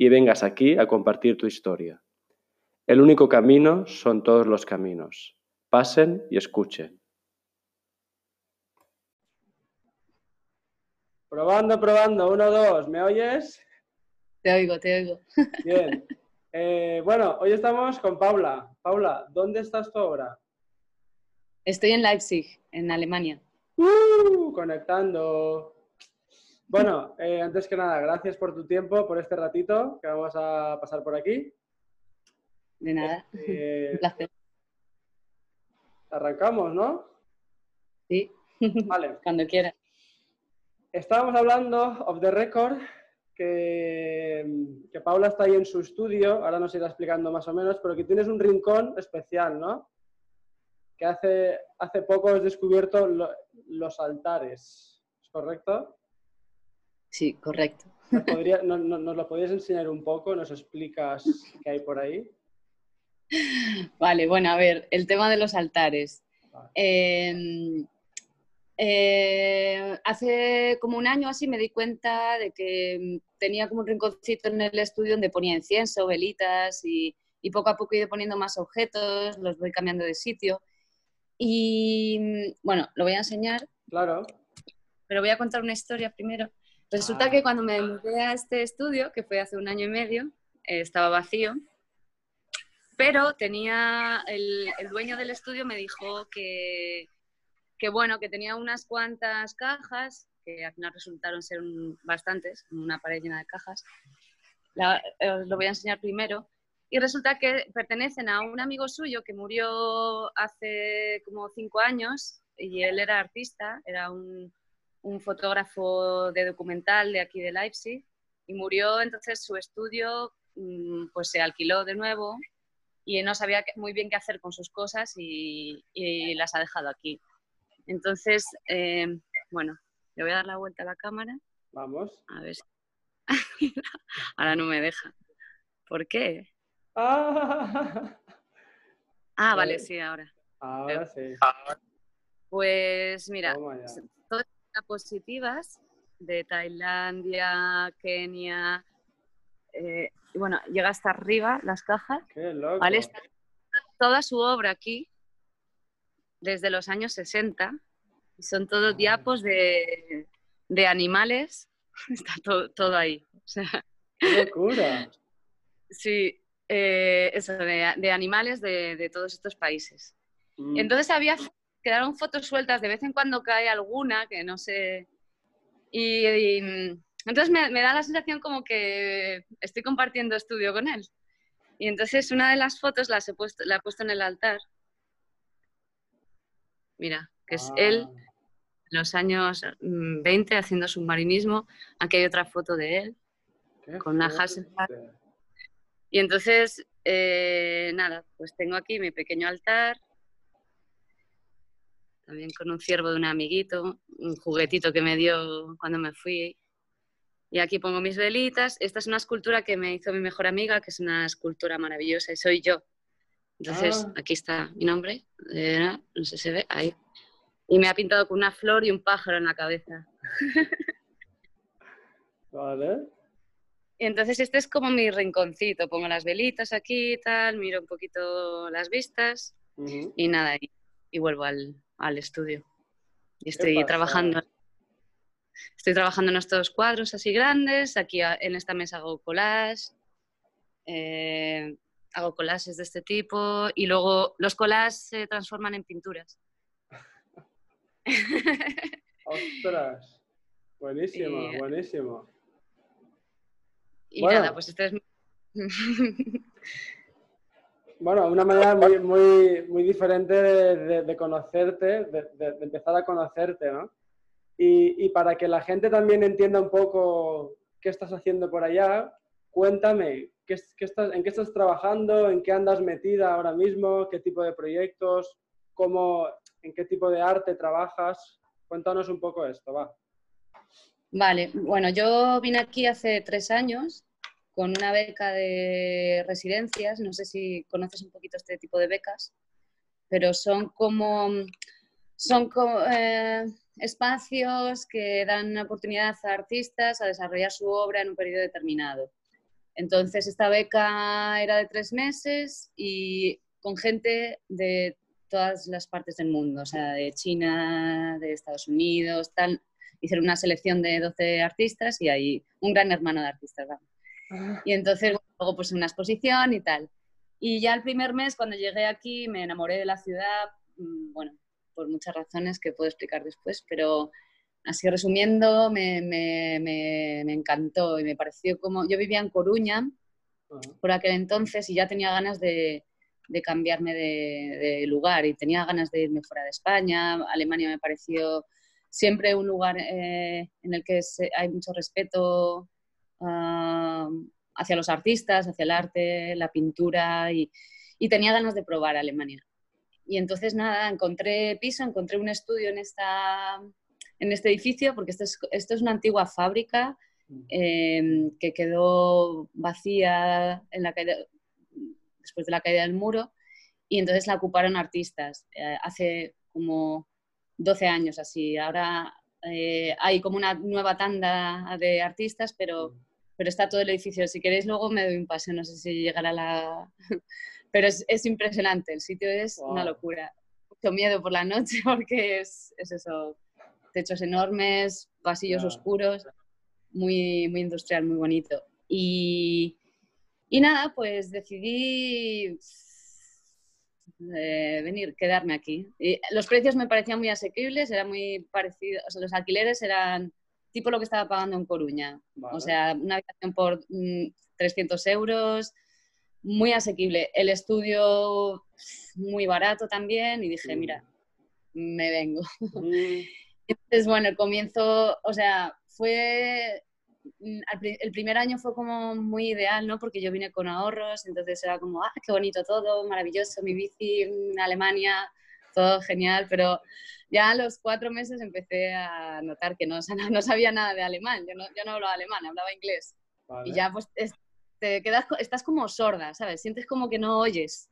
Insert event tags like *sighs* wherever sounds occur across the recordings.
y vengas aquí a compartir tu historia. El único camino son todos los caminos. Pasen y escuchen. Probando, probando, uno, dos, ¿me oyes? Te oigo, te oigo. *laughs* Bien. Eh, bueno, hoy estamos con Paula. Paula, ¿dónde estás tú ahora? Estoy en Leipzig, en Alemania. ¡Uh! conectando. Bueno, eh, antes que nada, gracias por tu tiempo, por este ratito que vamos a pasar por aquí. De nada. Eh, *laughs* Un placer. arrancamos, ¿no? Sí. Vale. *laughs* Cuando quieras. Estábamos hablando of the record que, que Paula está ahí en su estudio, ahora nos irá explicando más o menos, pero que tienes un rincón especial, ¿no? Que hace, hace poco has descubierto lo- los altares, ¿es correcto? Sí, correcto. ¿Nos, podría- no- no- ¿Nos lo podrías enseñar un poco? ¿Nos explicas qué hay por ahí? Vale, bueno, a ver, el tema de los altares. Vale. Eh, eh, hace como un año así me di cuenta de que mm, tenía como un rinconcito en el estudio donde ponía incienso, velitas y, y poco a poco he ido poniendo más objetos, los voy cambiando de sitio. Y mm, bueno, lo voy a enseñar, Claro. pero voy a contar una historia primero. Resulta Ah. que cuando me mudé a este estudio, que fue hace un año y medio, eh, estaba vacío, pero tenía, el, el dueño del estudio me dijo que, que, bueno, que tenía unas cuantas cajas, que al final resultaron ser un- bastantes, una pared llena de cajas. La- os lo voy a enseñar primero. Y resulta que pertenecen a un amigo suyo que murió hace como cinco años y él era artista, era un, un fotógrafo de documental de aquí de Leipzig y murió, entonces su estudio mm, pues se alquiló de nuevo y no sabía muy bien qué hacer con sus cosas y, y las ha dejado aquí. Entonces, eh, bueno, le voy a dar la vuelta a la cámara, Vamos. a ver si... *laughs* Ahora no me deja. ¿Por qué? Ah, *laughs* Ah, Vale. vale, sí, ahora. ahora sí. Pues mira, positivas de Tailandia, Kenia, eh, y bueno, llega hasta arriba las cajas, Qué loco. ¿vale? Está toda su obra aquí desde los años 60 y son todos diapos de, de animales, *laughs* está todo, todo ahí. O sea, Qué locura. sí, eh, eso, de, de animales de, de todos estos países. Mm. Entonces había, quedaron fotos sueltas, de vez en cuando cae alguna, que no sé. Y, y, mm, entonces me, me da la sensación como que estoy compartiendo estudio con él. Y entonces una de las fotos las he puesto, la he puesto en el altar. Mira, que es él Ah, en los años mm, 20 haciendo submarinismo. Aquí hay otra foto de él. qué con una fuerte. Hasselblad. Y entonces, eh, nada, pues tengo aquí mi pequeño altar, también con un ciervo de un amiguito, un juguetito que me dio cuando me fui. Y aquí pongo mis velitas. Esta es una escultura que me hizo mi mejor amiga, que es una escultura maravillosa y soy yo. Entonces, Ah. aquí está mi nombre, eh, no sé si se ve, ahí. Y me ha pintado con una flor y un pájaro en la cabeza. *laughs* Vale. Y entonces este es como mi rinconcito, pongo las velitas aquí y tal, miro un poquito las vistas Ujú. y nada, y, y vuelvo al, al estudio. Y estoy trabajando. Estoy trabajando en estos cuadros así grandes, aquí en esta mesa hago collage, eh, hago collages de este tipo y luego los collages se transforman en pinturas. *laughs* Ostras. Buenísimo, Y- buenísimo. y Bueno. nada, pues este es mi- *laughs* Bueno, una manera muy, muy, muy diferente de, de- conocerte, de, empezar a conocerte, ¿no? Y, y para que la gente también entienda un poco qué estás haciendo por allá, cuéntame, estás, ¿en qué estás trabajando? ¿En qué andas metida ahora mismo? ¿Qué tipo de proyectos? ¿Cómo, ¿En qué tipo de arte trabajas? Cuéntanos un poco esto, va. Vale, bueno, yo vine aquí hace tres años con una beca de residencias, no sé si conoces un poquito este tipo de becas, pero son como, son eh, espacios que dan oportunidad a artistas a desarrollar su obra en un periodo determinado. Entonces, esta beca era de tres meses y con gente de todas las partes del mundo, o sea, de China, de Estados Unidos, tal hicieron una selección de 12 artistas y hay un gran hermano de artistas. Y entonces luego pues una exposición y tal. Y ya el primer mes, cuando llegué aquí, me enamoré de la ciudad, mm, bueno, por muchas razones que puedo explicar después, pero así resumiendo, me, me, me, encantó y me pareció como... Yo vivía en Coruña por aquel entonces y ya tenía ganas de, de cambiarme de, de, lugar y tenía ganas de irme fuera de España. Alemania me pareció siempre un lugar eh, en el que hay mucho respeto hacia los artistas, hacia el arte, la pintura y, tenía ganas de probar Alemania. Y entonces nada, encontré piso, encontré un estudio en, esta, en este edificio, porque esto es, esto es una antigua fábrica em, que quedó vacía en la después de la caída del muro y entonces la ocuparon artistas. Eh, hace como 12 años así. Ahora eh, hay como una nueva tanda de artistas, pero, pero está todo el edificio. Si queréis luego me doy un paseo, no sé si llegará la... *laughs* pero es, es impresionante, el sitio es una locura. Mucho miedo por la noche *laughs* porque es, es eso, techos enormes, pasillos oscuros, muy, muy industrial, muy bonito. Y, y nada, pues decidí venir, quedarme aquí. Y los precios me parecían muy asequibles, era muy parecido, o sea, los alquileres eran tipo lo que estaba pagando en Coruña. O sea, una habitación por 300 mm, euros, muy asequible. El estudio muy barato también y dije, mira, me vengo. *laughs* Entonces, bueno, el comienzo, o sea, fue Mm, el primer año fue como muy ideal, ¿no? Porque yo vine con ahorros, entonces era como, ah, qué bonito todo, maravilloso, mi bici en Alemania, todo genial, pero ya a los cuatro meses empecé a notar que no, no sabía nada de alemán, yo no, yo no hablaba alemán, hablaba inglés. Y ya pues te quedas, estás como sorda, ¿sabes? Sientes como que no oyes,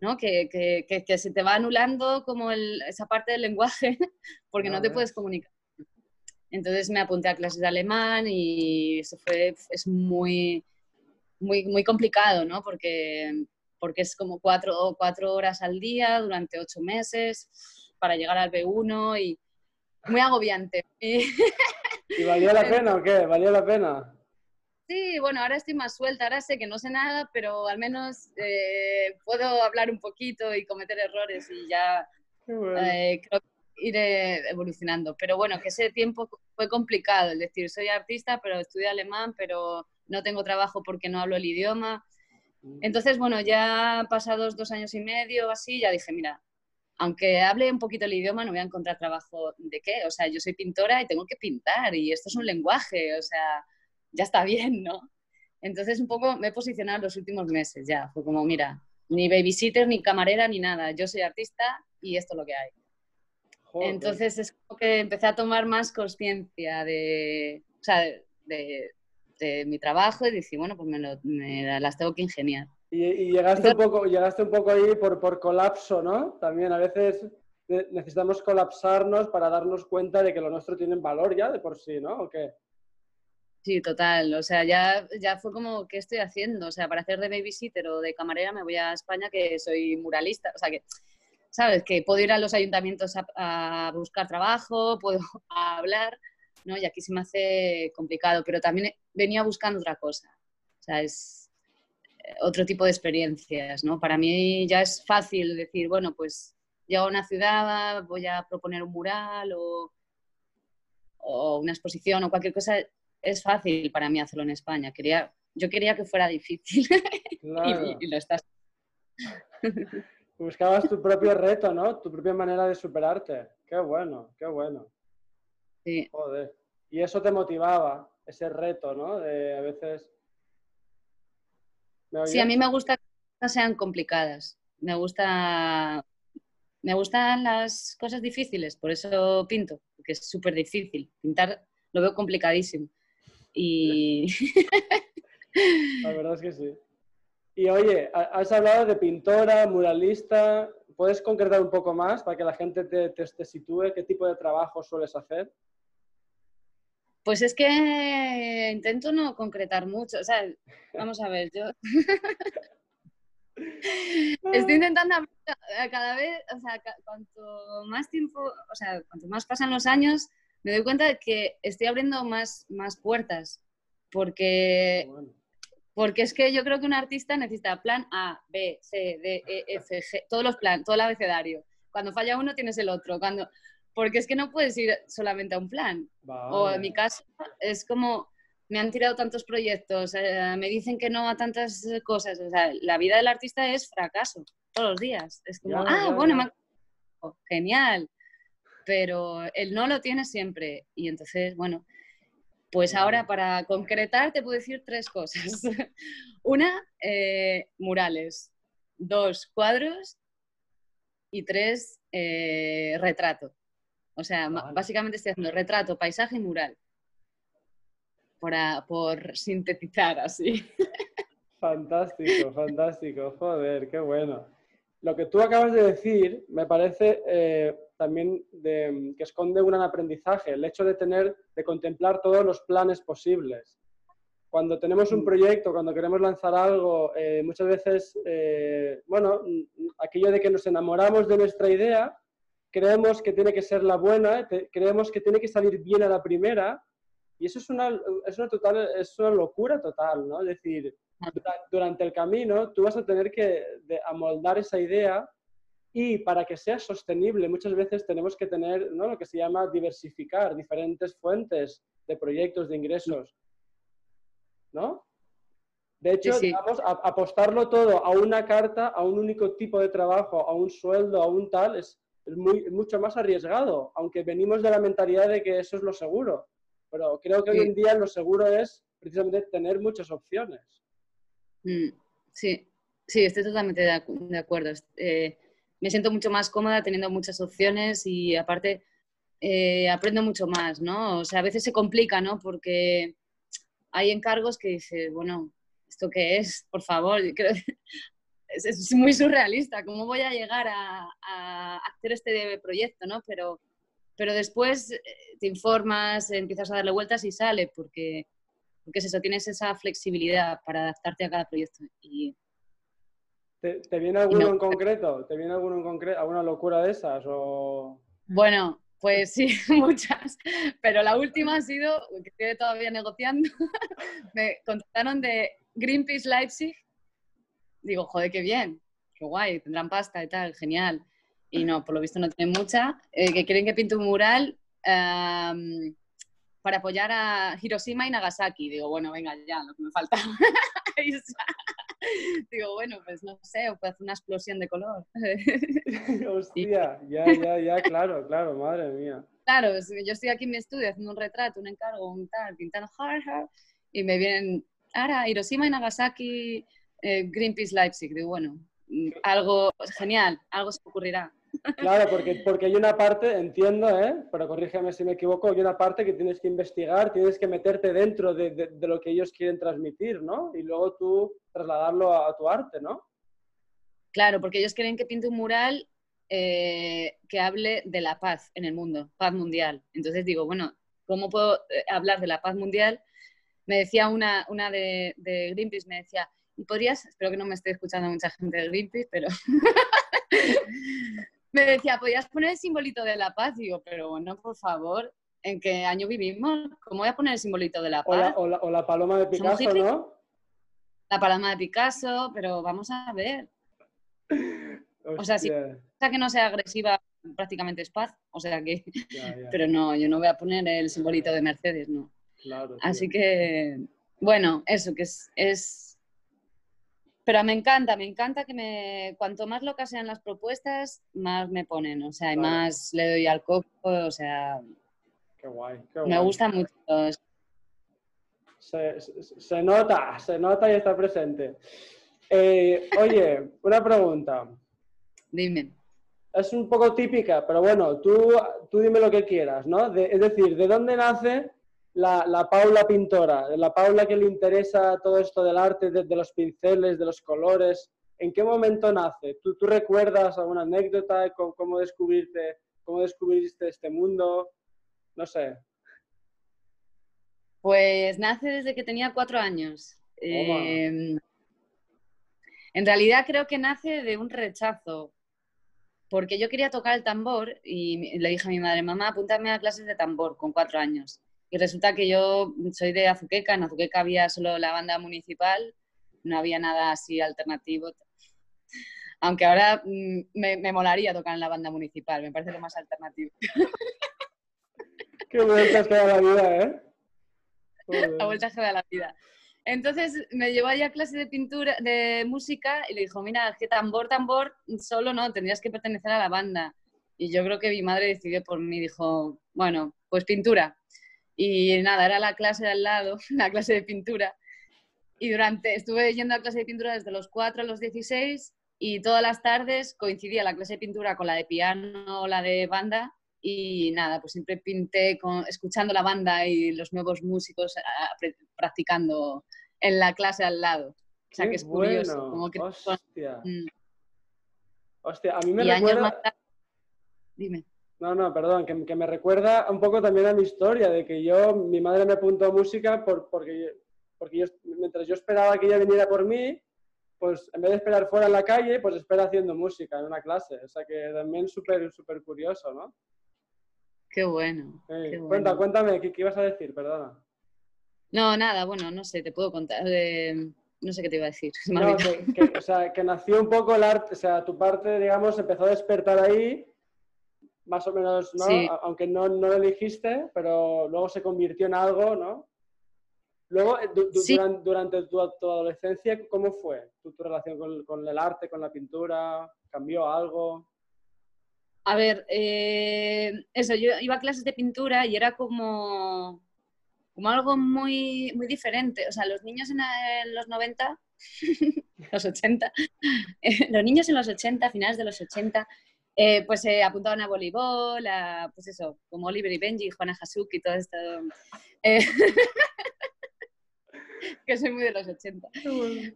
¿no? Que, que, que, se te va anulando como el, esa parte del lenguaje *laughs* porque no te puedes comunicar. Entonces me apunté a clases de alemán y eso fue, es muy, muy, muy complicado, ¿no? Porque, porque es como cuatro, cuatro horas al día durante ocho meses para llegar al B1 y muy agobiante. *laughs* ¿Y valió la *laughs* pena o qué? ¿Valió la pena? Sí, bueno, ahora estoy más suelta, ahora sé que no sé nada, pero al menos eh, puedo hablar un poquito y cometer errores y ya eh, creo que iré evolucionando. Pero bueno, que ese tiempo fue complicado, es decir, soy artista, pero estudio alemán, pero no tengo trabajo porque no hablo el idioma. Entonces, bueno, ya pasados dos años y medio así, ya dije, mira, aunque hable un poquito el idioma, no voy a encontrar trabajo de qué. O sea, yo soy pintora y tengo que pintar y esto es un lenguaje, o sea, ya está bien, ¿no? Entonces, un poco me he posicionado los últimos meses ya. Fue como, mira, ni babysitter, ni camarera, ni nada. Yo soy artista y esto es lo que hay. Entonces es como que empecé a tomar más conciencia de, o sea, de, de, mi trabajo y dije, bueno, pues me, me las tengo que ingeniar. Y, llegaste, un poco, llegaste un poco ahí por, por colapso, ¿no? También a veces necesitamos colapsarnos para darnos cuenta de que lo nuestro tiene valor ya de por sí, ¿no? ¿O qué? Sí, total. O sea, ya, ya fue como, ¿qué estoy haciendo? O sea, para hacer de babysitter o de camarera me voy a España que soy muralista. O sea, que ¿sabes? Que puedo ir a los ayuntamientos a, buscar trabajo, puedo *laughs* hablar, ¿no? Y aquí se me hace complicado, pero también venía buscando otra cosa, o sea, es otro tipo de experiencias, ¿no? Para mí ya es fácil decir, bueno, pues llego a una ciudad, voy a proponer un mural o, o una exposición o cualquier cosa, es fácil para mí hacerlo en España. Quería, yo quería que fuera difícil *laughs* y, y, lo estás. *laughs* Buscabas tu propio reto, ¿no? Tu propia manera de superarte. Qué bueno, qué bueno. Sí. Joder. Y eso te motivaba, ese reto, ¿no? De a veces... Sí, a mí me gusta que no sean complicadas. Me gusta me gustan las cosas difíciles, por eso pinto, porque es súper difícil. Pintar lo veo complicadísimo. Y... *laughs* La verdad es que sí. Y oye, has hablado de pintora, muralista. ¿Puedes concretar un poco más para que la gente te, te, sitúe? ¿Qué tipo de trabajo sueles hacer? Pues es que intento no concretar mucho. O sea, vamos a ver, yo *laughs* estoy intentando cada vez, o sea, cuanto más tiempo, o sea, cuanto más pasan los años, me doy cuenta de que estoy abriendo más, más puertas. Porque, porque es que yo creo que un artista necesita plan A, B, C, D, E, F, G, todos los planes, todo el abecedario. Cuando falla uno tienes el otro. Cuando, porque es que no puedes ir solamente a un plan. O en mi caso es como me han tirado tantos proyectos, eh, me dicen que no a tantas cosas. O sea, la vida del artista es fracaso todos los días. Es como, ah, bueno, genial. Pero él no lo tiene siempre. Y entonces, bueno, pues ahora para concretar te puedo decir tres cosas. *laughs* Una, eh, murales. Dos, cuadros. Y tres, eh, retrato. O sea, básicamente estoy haciendo retrato, paisaje y mural por sintetizar así. *laughs* Fantástico, fantástico, joder, qué bueno. Lo que tú acabas de decir me parece eh, también que esconde un gran aprendizaje, el hecho de tener, de contemplar todos los planes posibles. Cuando tenemos un mm. proyecto, cuando queremos lanzar algo, eh, muchas veces, eh, bueno, aquello de que nos enamoramos de nuestra idea, creemos que tiene que ser la buena, creemos que tiene que salir bien a la primera, y eso es una, es una, total, es una locura total, ¿no? Es decir, durante el camino tú vas a tener que amoldar esa idea y para que sea sostenible muchas veces tenemos que tener ¿no? lo que se llama diversificar diferentes fuentes de proyectos de ingresos. ¿No? De hecho, digamos, apostarlo todo a una carta, a un único tipo de trabajo, a un sueldo, a un tal, es, es muy, mucho más arriesgado, aunque venimos de la mentalidad de que eso es lo seguro. Pero creo que hoy en día lo seguro es precisamente tener muchas opciones. Mm, sí, sí, estoy totalmente de, acuerdo. Eh, me siento mucho más cómoda teniendo muchas opciones y aparte eh, aprendo mucho más, ¿no? O sea, a veces se complica, ¿no? Porque hay encargos que dices, bueno, ¿esto qué es? Por favor, *laughs* es, *laughs* muy surrealista, ¿cómo voy a llegar a, a hacer este proyecto, ¿no? Pero pero después eh, te informas, empiezas a darle vueltas y sale, porque, porque es eso, tienes esa flexibilidad para adaptarte a cada proyecto. Y, ¿Te, viene alguno en *laughs* concreto? ¿Te viene alguno en concreto? ¿Alguna locura de esas? O... Bueno, pues sí, *laughs* muchas. Pero la última ha sido, que estoy todavía negociando, me contactaron de Greenpeace Leipzig. Digo, joder, qué bien, qué guay, tendrán pasta y tal, genial y no, por lo visto no tienen mucha, eh, que quieren que pinte un mural para apoyar a Hiroshima y Nagasaki. Digo, bueno, venga, ya, lo que me falta. *laughs* Digo, bueno, pues no sé, o puede hacer una explosión de color. *laughs* Hostia, ya, ya, ya, claro, claro, madre mía. Claro, yo estoy aquí en mi estudio haciendo un retrato, un encargo, un tal, pintando hard, hard, y me vienen, ahora, Hiroshima y Nagasaki, eh, Greenpeace Leipzig. Digo, bueno, mm, algo genial, algo se ocurrirá. *laughs* Claro, porque, porque hay una parte, entiendo, ¿eh? pero corrígeme si me equivoco, hay una parte que tienes que investigar, tienes que meterte dentro de, de, lo que ellos quieren transmitir, ¿no? Y luego tú trasladarlo a, tu arte, ¿no? Claro, porque ellos quieren que pinte un mural eh, que hable de la paz en el mundo, paz mundial. Entonces digo, bueno, ¿cómo puedo eh, hablar de la paz mundial? Me decía una, una de, de Greenpeace, me decía, ¿y podrías, espero que no me esté escuchando mucha gente de Greenpeace, pero *laughs* me decía, ¿podías poner el simbolito de la paz? Digo, pero bueno, por favor, ¿en qué año vivimos? ¿Cómo voy a poner el simbolito de la paz? O la, o la, paloma de Picasso, ¿no? La paloma de Picasso, pero vamos a ver. O sea, si que no sea agresiva, prácticamente es paz. O sea que. *laughs* Pero no, yo no voy a poner el simbolito de Mercedes, no. Claro, Así que, bueno, eso, que es, es pero me encanta, me encanta que me, cuanto más locas sean las propuestas, más me ponen, o sea, y más le doy al coco, o sea... Qué guay, qué guay. Me gusta mucho. Se, se, nota, se nota y está presente. Eh, oye, una pregunta. Dime. Es un poco típica, pero bueno, tú, tú dime lo que quieras, ¿no? es decir, ¿de dónde nace la, Paula pintora? La Paula que le interesa todo esto del arte, de, los pinceles, de los colores. ¿En qué momento nace? ¿Tú, tú recuerdas alguna anécdota de cómo, descubrirte, cómo descubriste este mundo? No sé. Pues nace desde que tenía cuatro años. Em, en realidad creo que nace de un rechazo, porque yo quería tocar el tambor y le dije a mi madre, mamá, apúntame a clases de tambor con cuatro años. Y resulta que yo soy de Azuqueca, en Azuqueca había solo la banda municipal, no había nada así alternativo. Aunque ahora mm, me, molaría tocar en la banda municipal, me parece lo más alternativo. *laughs* Qué vueltas que da la vida, ¿eh? La vueltas que da la vida. Entonces me llevó allá a clase de pintura, de música y le dijo, mira, que tambor, tambor, solo no, tendrías que pertenecer a la banda. Y yo creo que mi madre decidió por mí, dijo, bueno, pues pintura. Y nada, era la clase de al lado, *laughs* la clase de pintura. Y durante, estuve yendo a clase de pintura desde los 4 a los 16 y todas las tardes coincidía la clase de pintura con la de piano o la de banda y nada, pues siempre pinté con, escuchando la banda y los nuevos músicos practicando en la clase al lado. O sea, que es curioso. Como que Hostia. Mm. Hostia, a mí me recuerda... Dime. No, no, perdón, que, que, me recuerda un poco también a mi historia, de que yo, mi madre me apuntó a música por, porque, porque yo, mientras yo esperaba que ella viniera por mí, pues en vez de esperar fuera en la calle, pues espera haciendo música en una clase. O sea que también súper, súper curioso, ¿no? Qué bueno. Cuenta, cuéntame, ¿qué, ibas a decir? Perdona. No, nada, bueno, no sé, te puedo contar. no sé qué te iba a decir. *laughs* o sea, que nació un poco el arte, o sea, tu parte, digamos, empezó a despertar ahí más o menos, ¿no? Aunque no, no, lo elegiste, pero luego se convirtió en algo, ¿no? Luego, eh, durante, tu, adolescencia, ¿cómo fue tu, relación con, el arte, con la pintura? ¿Cambió algo? A ver, eh, eso, yo iba a clases de pintura y era como, como algo muy, muy diferente. O sea, los niños en, en los 90, *laughs* los 80, *laughs* los niños en los 80, finales de los 80, eh, pues se apuntaban a voleibol, a, pues eso, como Oliver y Benji, Juana Hasuki y todo esto. Eh, *laughs* que soy muy de los 80.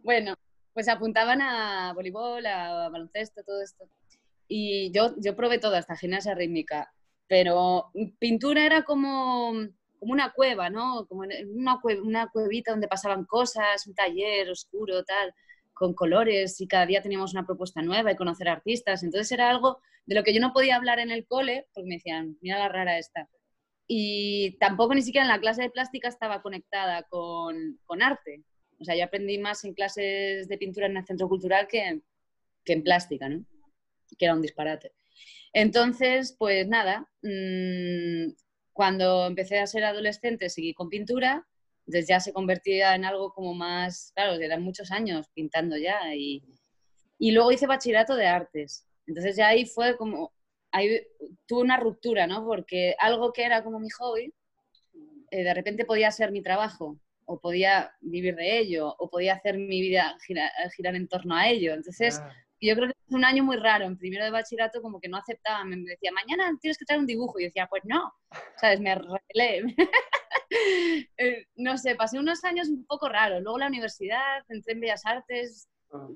Bueno, pues apuntaban a voleibol, a baloncesto, todo esto. Y yo, yo probé toda esta gimnasia rítmica, pero pintura era como, como una cueva, ¿no? Como una, una cuevita donde pasaban cosas, un taller oscuro, tal con colores y cada día teníamos una propuesta nueva y conocer artistas. Entonces era algo de lo que yo no podía hablar en el cole porque me decían, mira la rara esta. Y tampoco ni siquiera en la clase de plástica estaba conectada con, con arte. O sea, yo aprendí más en clases de pintura en el centro cultural que, que en plástica, ¿no? Que era un disparate. Entonces, pues nada, mmm, cuando empecé a ser adolescente seguí con pintura entonces ya se convertía en algo como más, claro, eran muchos años pintando ya y, y luego hice bachillerato de artes. Entonces ya ahí fue como, ahí tuve una ruptura, ¿no? Porque algo que era como mi hobby, eh, de repente podía ser mi trabajo, o podía vivir de ello, o podía hacer mi vida girar, girar en torno a ello. Entonces, ah. yo creo que fue un año muy raro. En primero de bachillerato como que no aceptaba, me decía, mañana tienes que traer un dibujo. Y decía, pues no, ¿sabes? Me rebelé. *laughs* Eh, no sé, pasé unos años un poco raros. Luego la universidad, entré en Bellas Artes.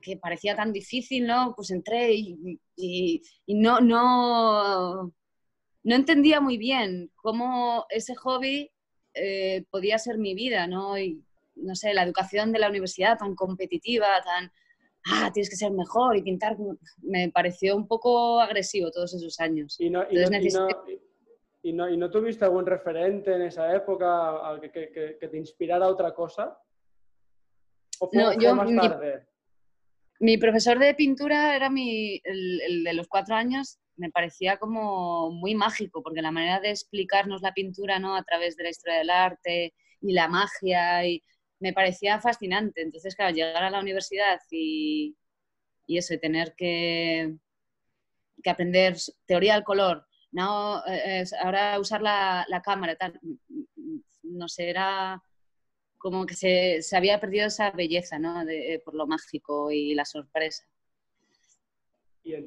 Que parecía tan difícil, ¿no? Pues entré y, y, no, no, no entendía muy bien cómo ese hobby eh, podía ser mi vida, ¿no? Y, no sé, la educación de la universidad tan competitiva, tan, ah, tienes que ser mejor y pintar, me pareció un poco agresivo todos esos años. Y no, y ¿Y no, ¿Y no tuviste algún referente en esa época que, que, que te inspirara a otra cosa? ¿O fue, no, yo, más tarde? Mi, profesor de pintura era mi, el, de los cuatro años, me parecía como muy mágico, porque la manera de explicarnos la pintura ¿no? a través de la historia del arte y la magia, y me parecía fascinante. Entonces, claro, llegar a la universidad y, y eso, y tener que, que aprender teoría del color, no, eh, ahora usar la, cámara, tal, no sé, era como que se, se había perdido esa belleza, ¿no? De, por lo mágico y la sorpresa.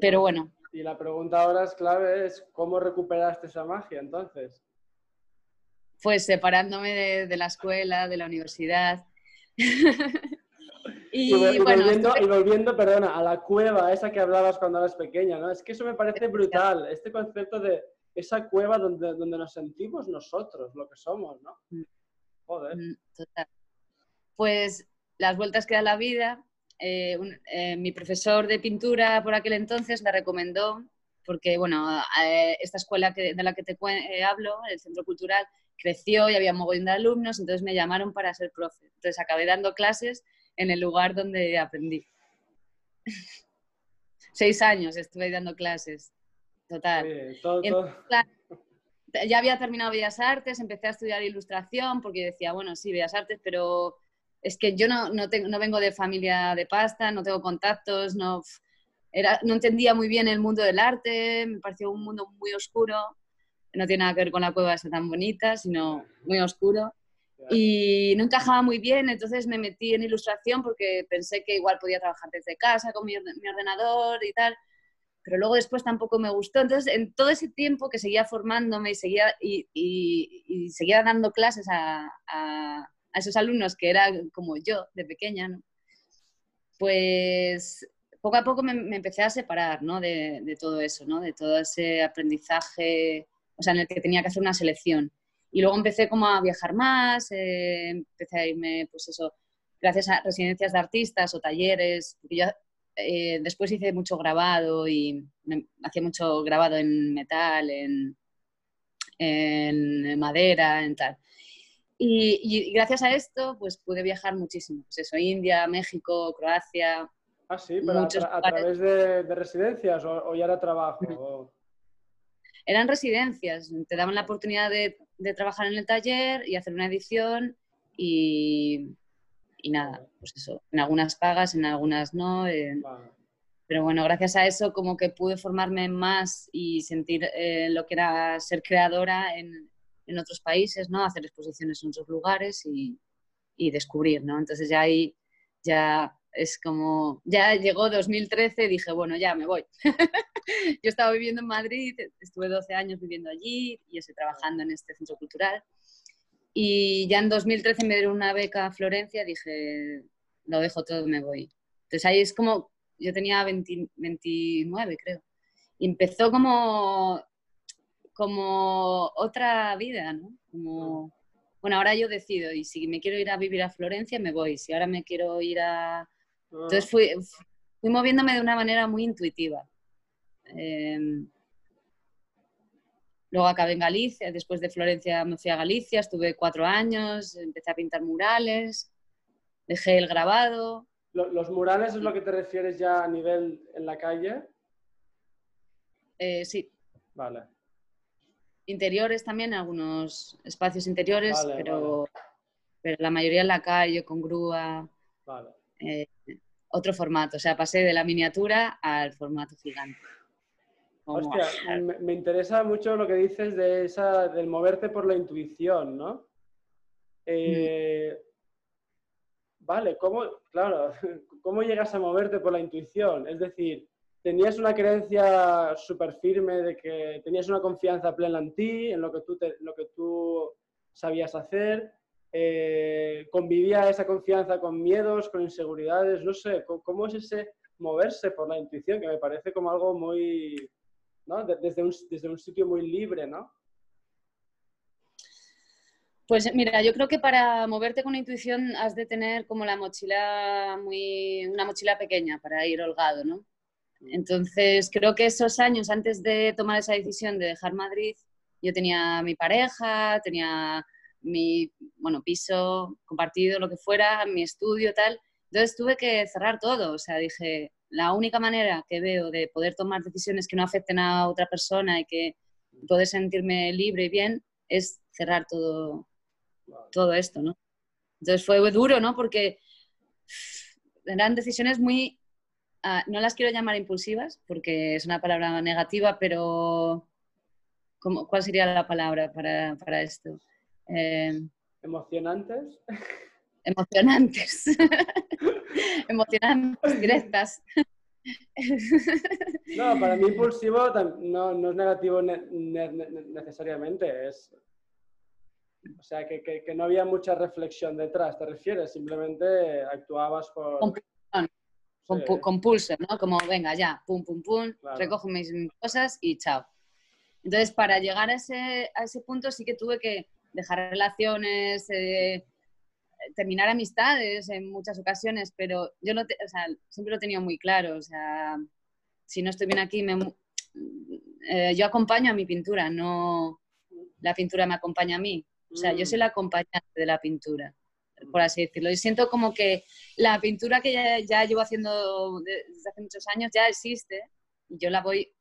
Pero bueno. Y la pregunta ahora es clave, es ¿cómo recuperaste esa magia entonces? Pues separándome de, la escuela, de la universidad. *laughs* y, volviendo, y, volviendo, perdona, a la cueva esa que hablabas cuando eras pequeña, ¿no? Es que eso me parece brutal, este concepto de esa cueva donde, donde nos sentimos nosotros, lo que somos, ¿no? Mm. Joder. Total. Pues las vueltas que da la vida, eh, eh, mi profesor de pintura por aquel entonces me recomendó, porque bueno, eh, esta escuela de la que te hablo, el Centro Cultural, creció y había un mogollón de alumnos, entonces me llamaron para ser profe. Entonces acabé dando clases en el lugar donde aprendí. *laughs* Seis años estuve dando clases. Total. Ya había terminado Bellas Artes, empecé a estudiar ilustración porque decía, bueno, sí, Bellas Artes, pero es que yo no, no, tengo, no vengo de familia de pasta, no tengo contactos, no, era, no entendía muy bien el mundo del arte, me pareció un mundo muy oscuro, no tiene nada que ver con la cueva esa tan bonita, sino muy oscuro. Y no encajaba muy bien, entonces me metí en ilustración porque pensé que igual podía trabajar desde casa con mi, mi ordenador y tal pero luego después tampoco me gustó. Entonces, en todo ese tiempo que seguía formándome y seguía, y, seguía dando clases a, esos alumnos que eran como yo de pequeña, pues poco a poco me, empecé a separar ¿no? de, todo eso, ¿no? de todo ese aprendizaje, o sea, en el que tenía que hacer una selección. Y luego empecé como a viajar más, eh, empecé a irme, pues eso, gracias a residencias de artistas o talleres, eh, después hice mucho grabado y hacía mucho grabado en metal, en, en madera, en tal. Y, gracias a esto, pues pude viajar muchísimo. Pues eso, India, México, Croacia. Ah, sí, pero a, través de, residencias o, ya era trabajo. Eran residencias, te daban la oportunidad de, de, trabajar en el taller y hacer una edición y, y nada, pues eso, en algunas pagas, en algunas no. Pero bueno, gracias a eso como que pude formarme más y sentir eh, lo que era ser creadora en, en, otros países, ¿no? Hacer exposiciones en otros lugares y, y descubrir, ¿no? Entonces ya ahí ya es como, ya llegó 2013 y dije, bueno, ya me voy. *laughs* Yo estaba viviendo en Madrid, estuve 12 años viviendo allí y estoy trabajando en este centro cultural. Y ya en 2013 me dieron una beca a Florencia, dije, lo dejo todo, me voy. Entonces ahí es como, yo tenía 29 creo. Y empezó como, como otra vida, ¿no? Como, bueno, ahora yo decido, y si me quiero ir a vivir a Florencia, me voy. Si ahora me quiero ir a... Entonces fui, fui moviéndome de una manera muy intuitiva. Eh, Luego acabé en Galicia, después de Florencia me fui a Galicia, estuve cuatro años, empecé a pintar murales, dejé el grabado. ¿Los murales es lo que te refieres ya a nivel en la calle? Eh, sí. Vale. Interiores también, algunos espacios interiores, pero, pero la mayoría en la calle, con grúa. Vale. Eh, otro formato, o sea, pasé de la miniatura al formato gigante. Hostia, me, interesa mucho lo que dices de esa, del moverte por la intuición, ¿no? Eh, vale, ¿cómo, claro, *laughs* ¿cómo llegas a moverte por la intuición? Es decir, ¿tenías una creencia súper firme de que tenías una confianza plena en ti, en lo que tú, lo que tú sabías hacer? Eh, ¿Convivía esa confianza con miedos, con inseguridades? No sé, ¿cómo es ese moverse por la intuición? Que me parece como algo muy, desde, un, desde un sitio muy libre, ¿no? Pues mira, yo creo que para moverte con intuición has de tener como la mochila muy, una mochila pequeña para ir holgado, ¿no? Mm. Entonces creo que esos años antes de tomar esa decisión de dejar Madrid, yo tenía mi pareja, tenía mi bueno, piso compartido, lo que fuera, mi estudio, tal. Entonces tuve que cerrar todo, o sea, dije, la única manera que veo de poder tomar decisiones que no afecten a otra persona y que poder sentirme libre y bien es cerrar todo, todo esto, ¿no? Entonces fue duro, ¿no? Porque eran decisiones muy, ah, no las quiero llamar impulsivas porque es una palabra negativa, pero ¿cómo, ¿cuál sería la palabra para, esto? Eh, ¿Emocionantes? *laughs* emocionantes, *laughs* emocionantes, directas. *laughs* No, para mí impulsivo no, no es negativo necesariamente, es... O sea, que, que, no había mucha reflexión detrás, ¿te refieres? Simplemente actuabas por... Con, pulso, ¿no? Como, venga, ya, pum, pum, pum, recojo mis cosas y chao. Entonces, para llegar a ese, a ese punto sí que tuve que dejar relaciones, eh, terminar amistades en muchas ocasiones, pero yo lo o sea, siempre lo he tenido muy claro. O sea, si no estoy bien aquí, me, eh, yo acompaño a mi pintura, no la pintura me acompaña a mí. O sea, yo soy la acompañante de la pintura, por así decirlo. Y siento como que la pintura que ya, ya llevo haciendo desde hace muchos años ya existe y yo la voy,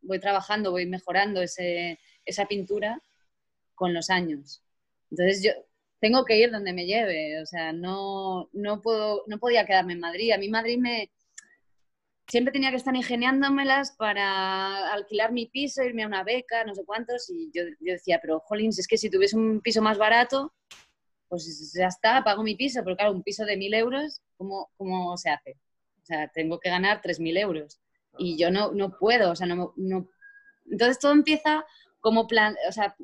voy trabajando, voy mejorando ese, esa pintura con los años. Entonces yo, tengo que ir donde me lleve, o sea, no, no, puedo, no podía quedarme en Madrid. A mí Madrid me... Siempre tenía que estar ingeniándomelas para alquilar mi piso, irme a una beca, no sé cuántos, y yo, decía, pero Jolins, es que si tuviese un piso más barato, pues ya está, pago mi piso, pero claro, un piso de mil euros, ¿cómo, cómo se hace? O sea, tengo que ganar tres mil euros y yo no, no puedo, o sea, no, no... Entonces todo empieza como plan, o sea,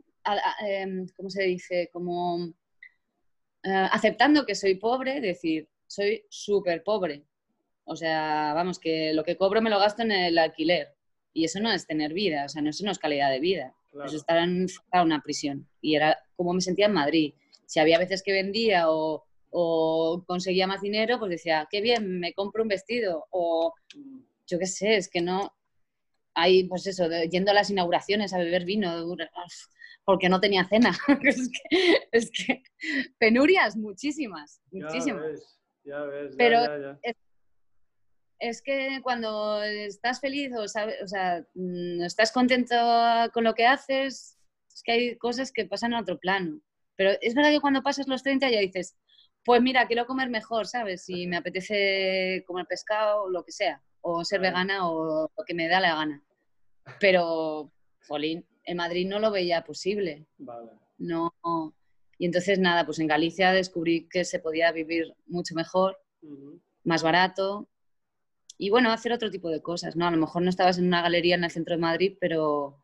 em, ¿cómo se dice? Como eh, aceptando que soy pobre, decir, soy súper pobre. O sea, vamos, que lo que cobro me lo gasto en el alquiler. Y eso no es tener vida, o sea, no, eso no es calidad de vida. Eso es estar en una prisión. Y era como me sentía en Madrid. Si había veces que vendía o, conseguía más dinero, pues decía, qué bien, me compro un vestido. O yo qué sé, es que no. Hay, pues eso, yendo a las inauguraciones a beber vino, porque no tenía cena. *laughs* es, que, penurias muchísimas, muchísimas. Ya ves, Pero Es, que cuando estás feliz o, o sea, mm, estás contento con lo que haces, es que hay cosas que pasan a otro plano. Pero es verdad que cuando pasas los 30 ya dices, pues mira, quiero comer mejor, ¿sabes? Si me apetece comer pescado o lo que sea, o ser vegana o lo que me da la gana. Pero, jolín, en Madrid no lo veía posible. No. Y entonces nada, pues en Galicia descubrí que se podía vivir mucho mejor, más barato y bueno, hacer otro tipo de cosas, ¿no? A lo mejor no estabas en una galería en el centro de Madrid, pero,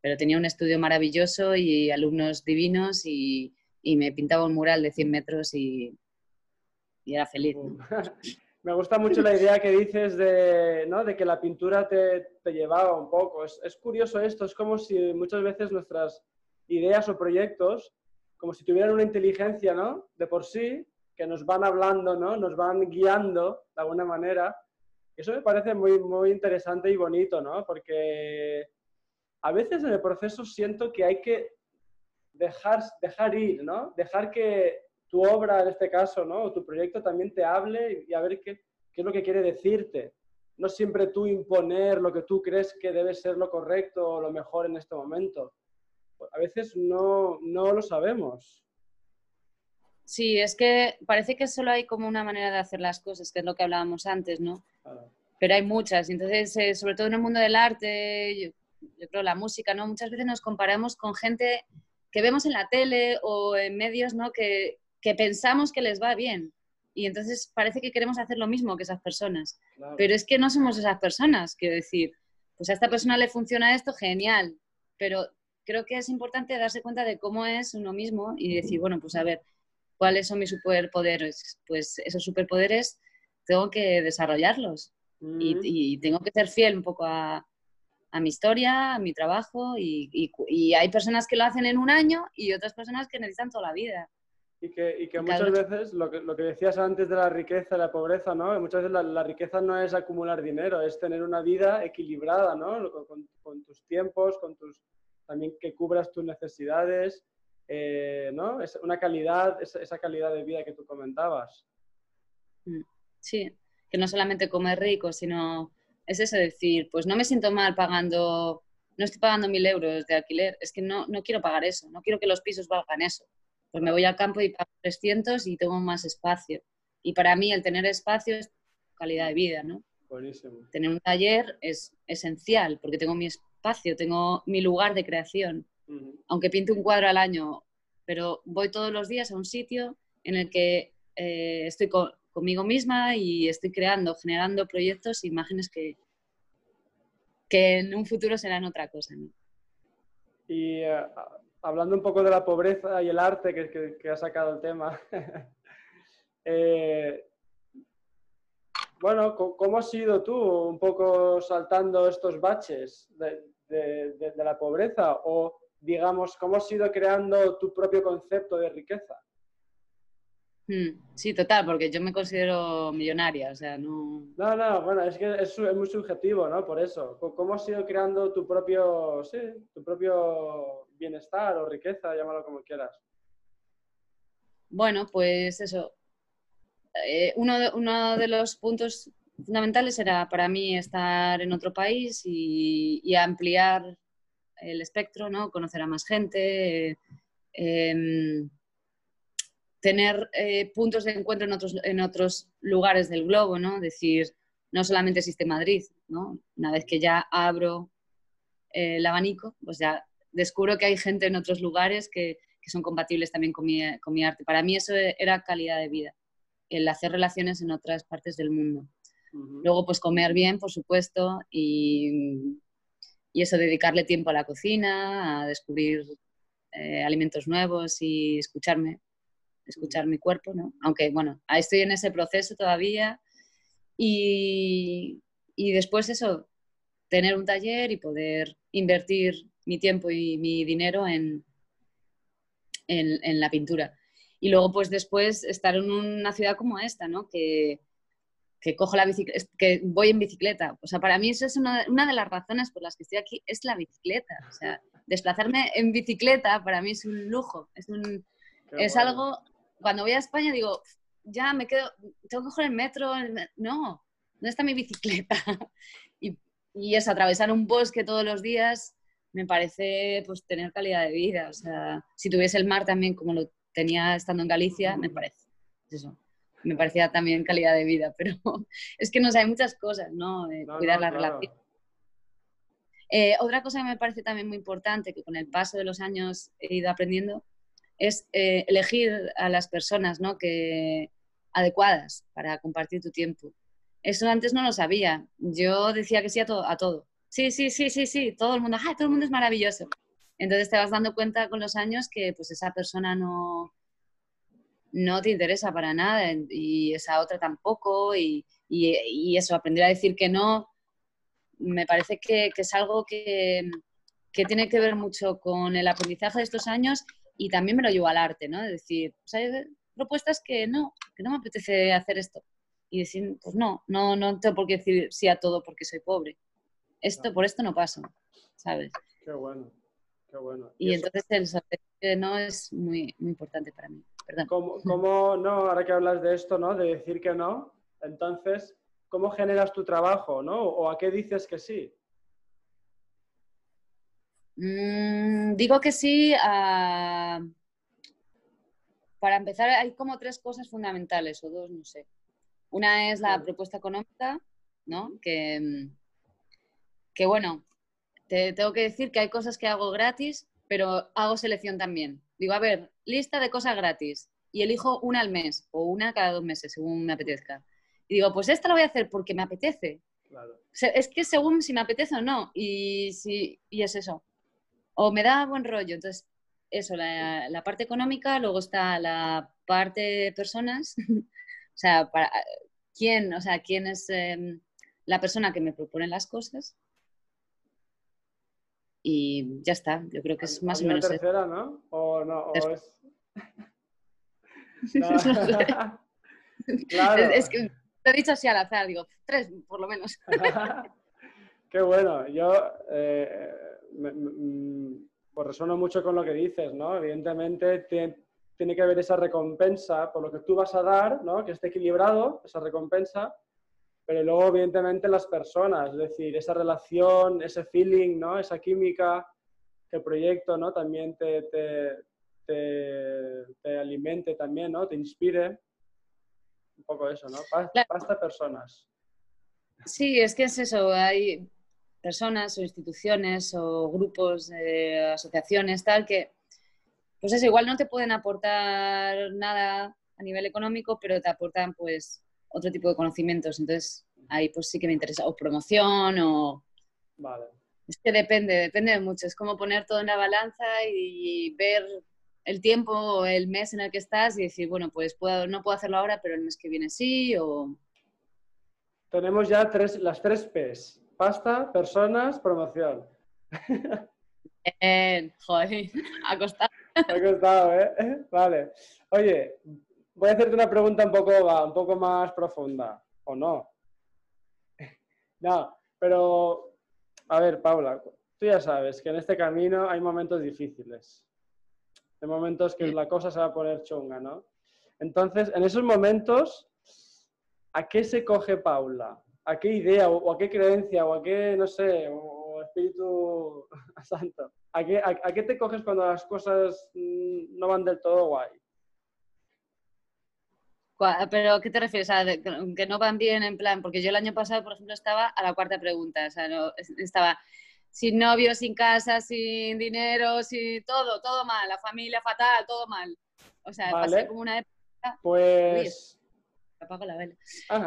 pero tenía un estudio maravilloso y alumnos divinos y, me pintaba un mural de 100 metros y, era feliz. *laughs* Me gusta mucho la idea que dices de, ¿no? de que la pintura te, te llevaba un poco. Es, es, curioso esto, es como si muchas veces nuestras ideas o proyectos, como si tuvieran una inteligencia ¿no? de por sí, que nos van hablando, ¿no? nos van guiando de alguna manera. Eso me parece muy, muy interesante y bonito, ¿no? porque a veces en el proceso siento que hay que dejar, dejar ir, ¿no? dejar que tu obra en este caso, ¿no? O tu proyecto también te hable y a ver qué, qué es lo que quiere decirte. No siempre tú imponer lo que tú crees que debe ser lo correcto o lo mejor en este momento. A veces no, no lo sabemos. Sí, es que parece que solo hay como una manera de hacer las cosas, que es lo que hablábamos antes, ¿no? Pero hay muchas. Entonces, eh, sobre todo en el mundo del arte, yo, yo, creo la música, ¿no? Muchas veces nos comparamos con gente que vemos en la tele o en medios, ¿no? Que, que pensamos que les va bien. Y entonces parece que queremos hacer lo mismo que esas personas. Pero es que no somos esas personas, quiero decir, pues a esta persona le funciona esto, genial. Pero creo que es importante darse cuenta de cómo es uno mismo y decir, bueno, pues a ver, ¿cuáles son mis superpoderes? Pues esos superpoderes tengo que desarrollarlos y, tengo que ser fiel un poco a, mi historia, a mi trabajo y, y, hay personas que lo hacen en un año y otras personas que necesitan toda la vida. Y que, y que muchas veces, lo que, lo que, decías antes de la riqueza y la pobreza, ¿no? Muchas veces la, la, riqueza no es acumular dinero, es tener una vida equilibrada, ¿no? Con, con, tus tiempos, con tus, también que cubras tus necesidades, eh, ¿no? Es una calidad, esa, esa, calidad de vida que tú comentabas. Mm, sí, que no solamente comer rico, sino es eso, decir, pues no me siento mal pagando, no estoy pagando mil euros de alquiler, es que no, no quiero pagar eso, no quiero que los pisos valgan eso pues me voy al campo y pago 300 y tengo más espacio. Y para mí el tener espacio es calidad de vida, ¿no? Buenísimo. Tener un taller es esencial porque tengo mi espacio, tengo mi lugar de creación. Aunque pinte un cuadro al año, pero voy todos los días a un sitio en el que eh, estoy conmigo misma y estoy creando, generando proyectos, imágenes que, que en un futuro serán otra cosa. Y eh, hablando un poco de la pobreza y el arte que, ha sacado el tema, *laughs* eh, bueno, ¿cómo has sido tú un poco saltando estos baches de, la pobreza? O, digamos, ¿cómo has ido creando tu propio concepto de riqueza? Hmm, sí, total, porque yo me considero millonaria, o sea, no... No, no, bueno, es que es, muy subjetivo, ¿no? Por eso. ¿Cómo has ido creando tu propio, sí, tu propio bienestar o riqueza, llámalo como quieras? Bueno, pues eso. Eh, uno, de, uno de los puntos fundamentales era para mí estar en otro país y, ampliar el espectro, ¿no? Conocer a más gente, em, tener eh, puntos de encuentro en otros, en otros lugares del globo, ¿no? Decir, no solamente existe Madrid, ¿no? Una vez que ya abro eh, el abanico, pues ya descubro que hay gente en otros lugares que, que son compatibles también con mi, con mi, arte. Para mí eso era calidad de vida, el hacer relaciones en otras partes del mundo. Luego, pues comer bien, por supuesto, y, y, eso, dedicarle tiempo a la cocina, a descubrir eh, alimentos nuevos y escucharme escuchar mi cuerpo, ¿no? Aunque, bueno, estoy en ese proceso todavía. Y, y después eso, tener un taller y poder invertir mi tiempo y mi dinero en, en, en, la pintura. Y luego, pues después, estar en una ciudad como esta, ¿no? Que, que cojo la bicicleta, que voy en bicicleta. O sea, para mí eso es una, una, de las razones por las que estoy aquí, es la bicicleta. O sea, desplazarme en bicicleta para mí es un lujo, es, un, es algo cuando voy a España digo, ya me quedo, tengo que coger el metro, no, ¿dónde está mi bicicleta? *laughs* y, y es atravesar un bosque todos los días me parece pues tener calidad de vida. O sea, si tuviese el mar también como lo tenía estando en Galicia, me parece. Eso. Me parecía también calidad de vida, *laughs* pero es que no hay muchas cosas, ¿no? cuidar la relación. Eh, otra cosa que me parece también muy importante, que con el paso de los años he ido aprendiendo, es eh, elegir a las personas ¿no? que, adecuadas para compartir tu tiempo. Eso antes no lo sabía. Yo decía que sí a, todo a todo. Sí, sí, sí, sí, sí. Todo el mundo, ¡ay, todo el mundo es maravilloso! Entonces te vas dando cuenta con los años que pues esa persona no, no te interesa para nada y esa otra tampoco. Y, y, eso, aprender a decir que no, me parece que, que es algo que, que tiene que ver mucho con el aprendizaje de estos años y también me lo llevo al arte, ¿no? Es decir, pues hay propuestas que no, que no me apetece hacer esto. Y decir, pues no, no, no tengo por qué decir sí a todo porque soy pobre. Esto, por esto no paso, ¿sabes? Qué bueno, qué bueno. Y, entonces el saber que no es muy, muy importante para mí. Perdón. ¿Cómo, ¿Cómo, no, ahora que hablas de esto, ¿no? De decir que no, entonces, ¿cómo generas tu trabajo, ¿no? ¿O a qué dices que sí? Mm, digo que sí. Para empezar, hay como tres cosas fundamentales, o dos, no sé. Una es la propuesta económica, ¿no? Que, que bueno, te tengo que decir que hay cosas que hago gratis, pero hago selección también. Digo, a ver, lista de cosas gratis y elijo una al mes o una cada dos meses, según me apetezca. Y digo, pues esta la voy a hacer porque me apetece. Es que según si me apetece o no. Y, si, y es eso o me da buen rollo. Entonces, eso, la, parte económica, luego está la parte de personas, *laughs* o sea, para, quién, o sea, quién es em, la persona que me propone las cosas. Y ya está, yo creo que es más o menos. tercera, ¿no? O no, o es... *laughs* *laughs* claro. Es, que te he dicho así al azar, digo, tres por lo menos. Qué bueno, yo eh, me, pues resueno mucho con lo que dices, ¿no? Evidentemente tiene, que haber esa recompensa por lo que tú vas a dar, ¿no? Que esté equilibrado, esa recompensa, pero luego evidentemente las personas, es decir, esa relación, ese feeling, ¿no? Esa química, que el proyecto, ¿no? También te, te, te, alimente también, ¿no? Te inspire. Un poco eso, ¿no? Basta personas. Sí, es que es eso. Hay, personas o instituciones o grupos, asociaciones, tal, que, pues eso, igual no te pueden aportar nada a nivel económico, pero te aportan pues otro tipo de conocimientos. Entonces, ahí pues sí que me interesa, o promoción, o... Vale. Es que depende, depende de mucho. Es como poner todo en la balanza y ver el tiempo o el mes en el que estás y decir, bueno, pues puedo, no puedo hacerlo ahora, pero el mes que viene sí, o... Tenemos ya tres, las tres P's. Pasta, personas, promoción. Bien, joder, ha costado. Ha costado, ¿eh? Vale. Oye, voy a hacerte una pregunta un poco, un poco más profunda, ¿o no? No, pero, a ver, Paula, tú ya sabes que en este camino hay momentos difíciles. Hay momentos que la cosa se va a poner chunga, ¿no? Entonces, en esos momentos, ¿a qué se coge Paula? ¿A qué idea o a qué creencia o a qué, no sé, o Espíritu *laughs* Santo? ¿A qué, a, qué te coges cuando las cosas mm, no van del todo guay? ¿Pero qué te refieres? ¿A que no van bien en plan? Porque yo el año pasado, por ejemplo, estaba a la cuarta pregunta. O sea, no, estaba sin novio, sin casa, sin dinero, sin todo, todo mal. La familia fatal, todo mal. O sea, pasé como una época... Pues apago la vela.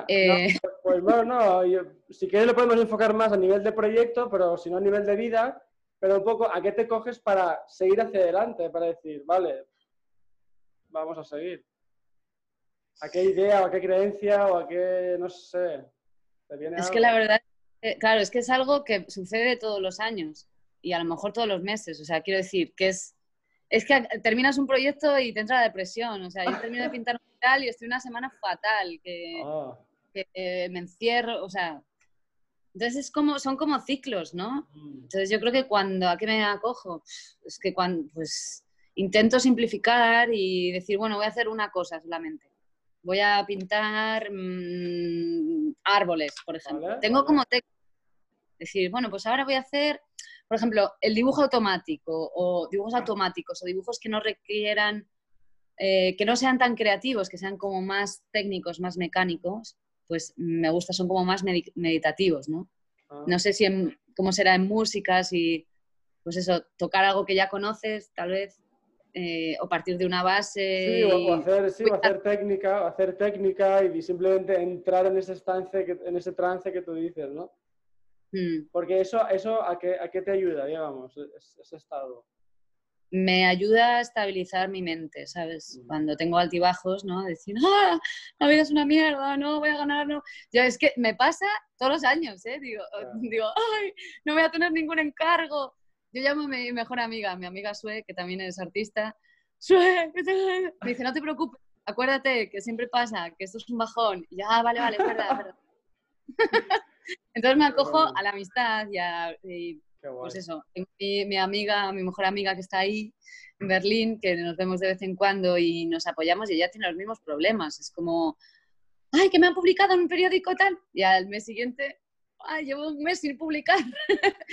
Eh, pues, pues bueno, no, si quieres lo podemos enfocar más a nivel de proyecto, pero si no a nivel de vida, pero un poco a qué te coges para seguir hacia adelante, para decir, vale, vamos a seguir. ¿A qué idea o a qué creencia o a qué, no sé? es que la verdad, claro, es que es algo que sucede todos los años y a lo mejor todos los meses. O sea, quiero decir que es es que terminas un proyecto y te entra la depresión. O sea, yo termino de pintar un y estoy una semana fatal, que, ah. eh, me encierro, o sea. Entonces es como, son como ciclos, ¿no? Mm. Entonces yo creo que cuando, ¿a qué me acojo? Es que cuando, pues, intento simplificar y decir, bueno, voy a hacer una cosa solamente. Voy a pintar mm, árboles, por ejemplo. Tengo como decir, bueno, pues ahora voy a hacer por ejemplo, el dibujo automático o dibujos automáticos o dibujos que no requieran, eh, que no sean tan creativos, que sean como más técnicos, más mecánicos, pues me gusta, son como más meditativos, ¿no? Ah. No sé si cómo será en música, si, pues eso, tocar algo que ya conoces, tal vez, eh, o partir de una base. Sí, o, hacer, sí, hacer técnica, hacer técnica y simplemente entrar en ese, en ese trance que tú dices, ¿no? Mm. Porque eso, eso ¿a, qué, ¿a qué te ayuda, digamos, ese estado? Me ayuda a estabilizar mi mente, ¿sabes? Mm. Cuando tengo altibajos, ¿no? Decir, ¡ah! La vida es una mierda, no voy a ganar, no. Ya es que me pasa todos los años, ¿eh? Digo, *laughs* digo, ¡ay! No voy a tener ningún encargo. Yo llamo a mi mejor amiga, mi amiga Sue, que también es artista. Sue, me dice, no te preocupes, acuérdate que siempre pasa, que esto es un bajón. Y ya, ah, vale, vale, es verdad, es verdad. *laughs* *laughs* Entonces me acojo a la amistad y a, pues eso, mi, mi, amiga, mi mejor amiga que está ahí en Berlín, que nos vemos de vez en cuando y nos apoyamos y ella tiene los mismos problemas. Es como, ay, que me han publicado en un periódico tal, y al mes siguiente, ay, llevo un mes sin publicar. *laughs*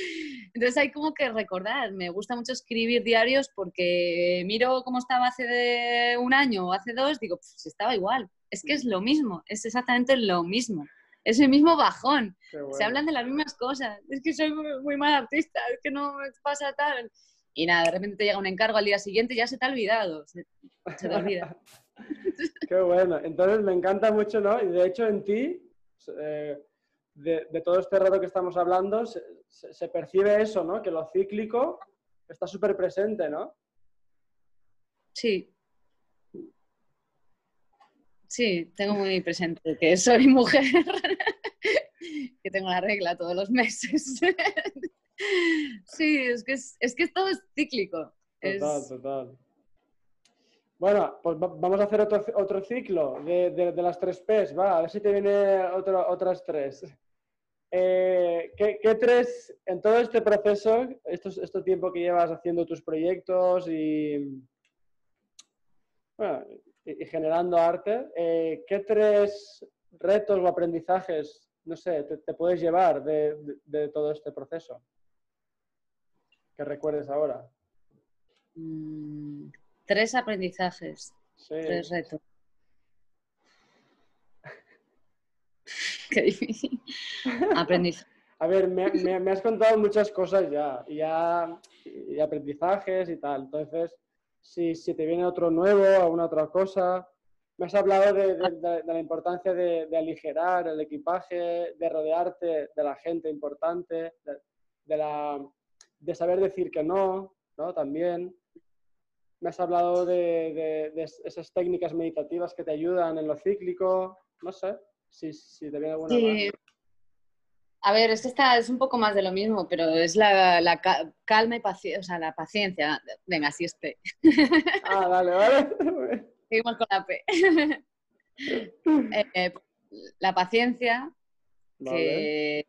Entonces hay como que recordar, me gusta mucho escribir diarios porque miro cómo estaba hace un año o hace dos, digo, pues estaba igual, es que es lo mismo, es exactamente lo mismo es el mismo bajón. Se hablan de las mismas cosas. Es que soy muy, mal artista, es que no me pasa tal. Y nada, de repente te llega un encargo al día siguiente y ya se te ha olvidado. Se, te olvida. *laughs* Qué bueno. Entonces me encanta mucho, ¿no? Y de hecho en ti, eh, de, todo este rato que estamos hablando, se, percibe eso, ¿no? Que lo cíclico está súper presente, ¿no? Sí, Sí, tengo muy presente que soy *laughs* mujer, que tengo la regla todos los meses. sí, es que, es, que todo es cíclico. Total, total. Bueno, pues vamos a hacer otro, otro ciclo de, las tres P's, va, a ver si te viene otras tres. Eh, ¿qué, tres, en todo este proceso, este tiempo que llevas haciendo tus proyectos y, bueno, y, generando arte, eh, ¿qué tres retos o aprendizajes, no sé, te, puedes llevar de, todo este proceso? Que recuerdes ahora. Mm, tres aprendizajes, tres retos. *laughs* Qué difícil. Aprendizaje. *laughs* A ver, me, has contado muchas cosas ya, ya, y aprendizajes y tal. Entonces, si, si te viene otro nuevo, alguna otra cosa. Me has hablado de, la importancia de, aligerar el equipaje, de rodearte de la gente importante, de, la, de saber decir que no, ¿no? También. Me has hablado de, esas técnicas meditativas que te ayudan en lo cíclico. No sé si, si te viene alguna sí. A ver, es que esta es un poco más de lo mismo, pero es la, calma y paciencia, o sea, la paciencia. Venga, sí esté. Ah, vale, vale. *laughs* Seguimos con la P. *laughs* Eh, la paciencia, que,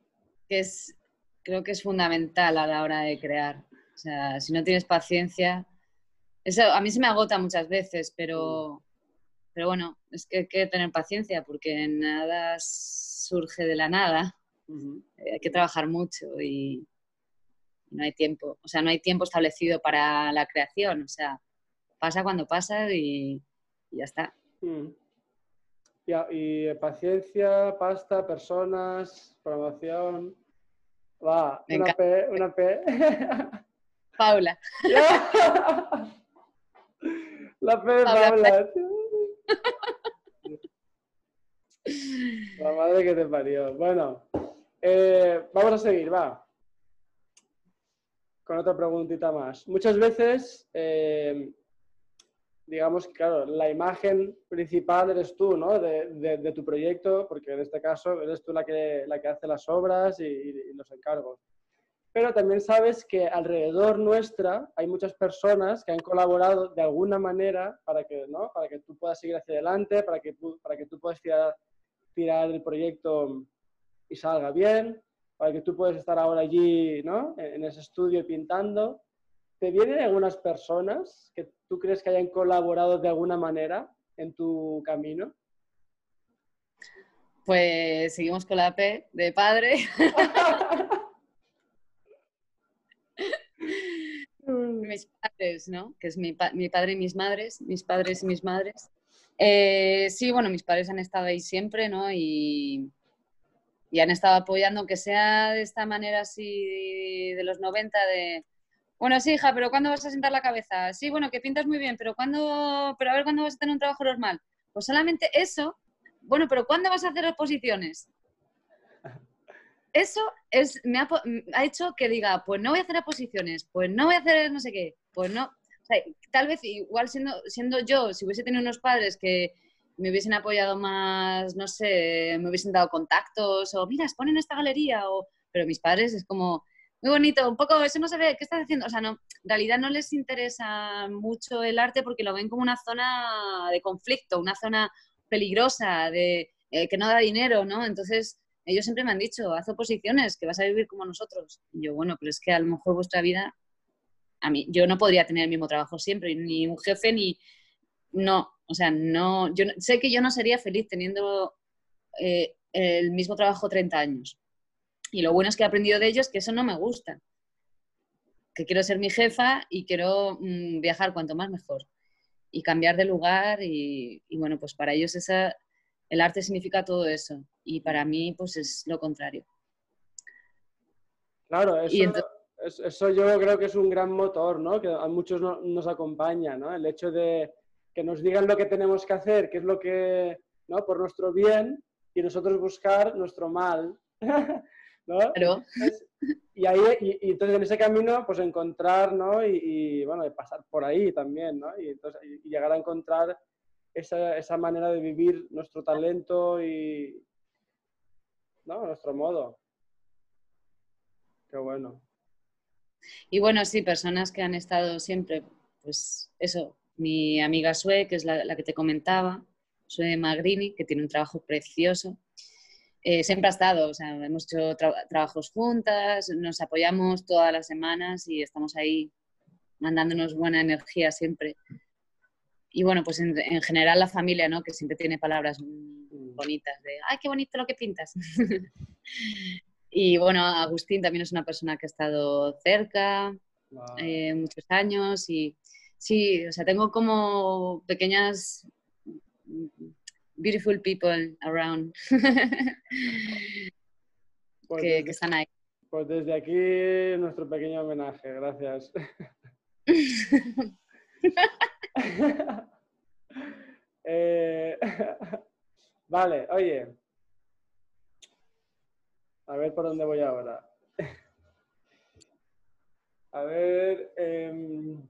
es, creo que es fundamental a la hora de crear. O sea, si no tienes paciencia, eso a mí se me agota muchas veces, pero, pero bueno, es que hay que tener paciencia porque nada surge de la nada. Eh, hay que trabajar mucho y no hay tiempo. O sea, no hay tiempo establecido para la creación. O sea, pasa cuando pasa y, y ya está. Mm. Y, paciencia, pasta, personas, promoción. Va, una P, una P. *laughs* Paula. *laughs* La P de Paula. *laughs* La madre que te parió. Bueno, eh, vamos a seguir, va. Con otra preguntita más. Muchas veces eh, digamos que, claro, la imagen principal eres tú, ¿no? De, tu proyecto, porque en este caso eres tú la que, la que hace las obras y, los encargos. Pero también sabes que alrededor nuestra hay muchas personas que han colaborado de alguna manera para que, ¿no? para que tú puedas seguir hacia adelante, para que, para que tú puedas tirar, tirar el proyecto y salga bien, para que tú puedas estar ahora allí ¿no? en ese estudio pintando. ¿Te vienen algunas personas que tú crees que hayan colaborado de alguna manera en tu camino? Pues seguimos con la P de padre. *laughs* mis padres, ¿no? Que es mi, padre y mis madres, mis padres y mis madres. Eh, sí, bueno, mis padres han estado ahí siempre, ¿no? Y, y han estado apoyando, aunque sea de esta manera así de los 90, de bueno, sí, hija, pero ¿cuándo vas a sentar la cabeza? Sí, bueno, que pintas muy bien, pero ¿cuándo, pero a ver cuándo vas a tener un trabajo normal? Pues solamente eso. Bueno, pero ¿cuándo vas a hacer exposiciones? Eso es, me ha, hecho que diga, pues no voy a hacer exposiciones, pues no voy a hacer no sé qué, pues no. Tal vez igual siendo, siendo yo, si hubiese tenido unos padres que me hubiesen apoyado más, no sé, me hubiesen dado contactos, o mira, exponen esta galería, o... pero mis padres es como, muy bonito, un poco, eso no se ve, ¿qué estás haciendo? O sea, no, en realidad no les interesa mucho el arte porque lo ven como una zona de conflicto, una zona peligrosa, de eh, que no da dinero, ¿no? Entonces, ellos siempre me han dicho, haz oposiciones, que vas a vivir como nosotros. Y yo, bueno, pero es que a lo mejor vuestra vida, a mí, yo no podría tener el mismo trabajo siempre, ni un jefe, ni, no, o sea, no, yo sé que yo no sería feliz teniendo eh, el mismo trabajo 30 años. Y lo bueno es que he aprendido de ellos que eso no me gusta. Que quiero ser mi jefa y quiero mm, viajar cuanto más mejor. Y cambiar de lugar y, bueno, pues para ellos esa, el arte significa todo eso. Y para mí, pues es lo contrario. Claro, eso, eso yo creo que es un gran motor, ¿no? Que a muchos nos acompaña, ¿no? El hecho de que nos digan lo que tenemos que hacer, que es lo que, ¿no? Por nuestro bien y nosotros buscar nuestro mal. *laughs* ¿no? y ahí, y, entonces en ese camino, pues encontrar, ¿no? Y, bueno, pasar por ahí también, ¿no? Y, entonces, y llegar a encontrar esa, esa, manera de vivir nuestro talento y, ¿no? Nuestro modo. Qué bueno. Y bueno, sí, personas que han estado siempre, pues eso, mi amiga Sue, que es la, la que te comentaba, Sue Magrini, que tiene un trabajo precioso eh, siempre ha estado, o sea, hemos hecho trabajos juntas, nos apoyamos todas las semanas y estamos ahí mandándonos buena energía siempre. Y bueno, pues en, general la familia, ¿no? Que siempre tiene palabras bonitas de, ¡ay, qué bonito lo que pintas! *laughs* y bueno, Agustín también es una persona que ha estado cerca eh, muchos años y sí, o sea, tengo como pequeñas beautiful people around *laughs* pues que, están ahí. Pues desde aquí nuestro pequeño homenaje, gracias. *laughs* *laughs* Eh, vale, oye. A ver por dónde voy ahora. A ver. em,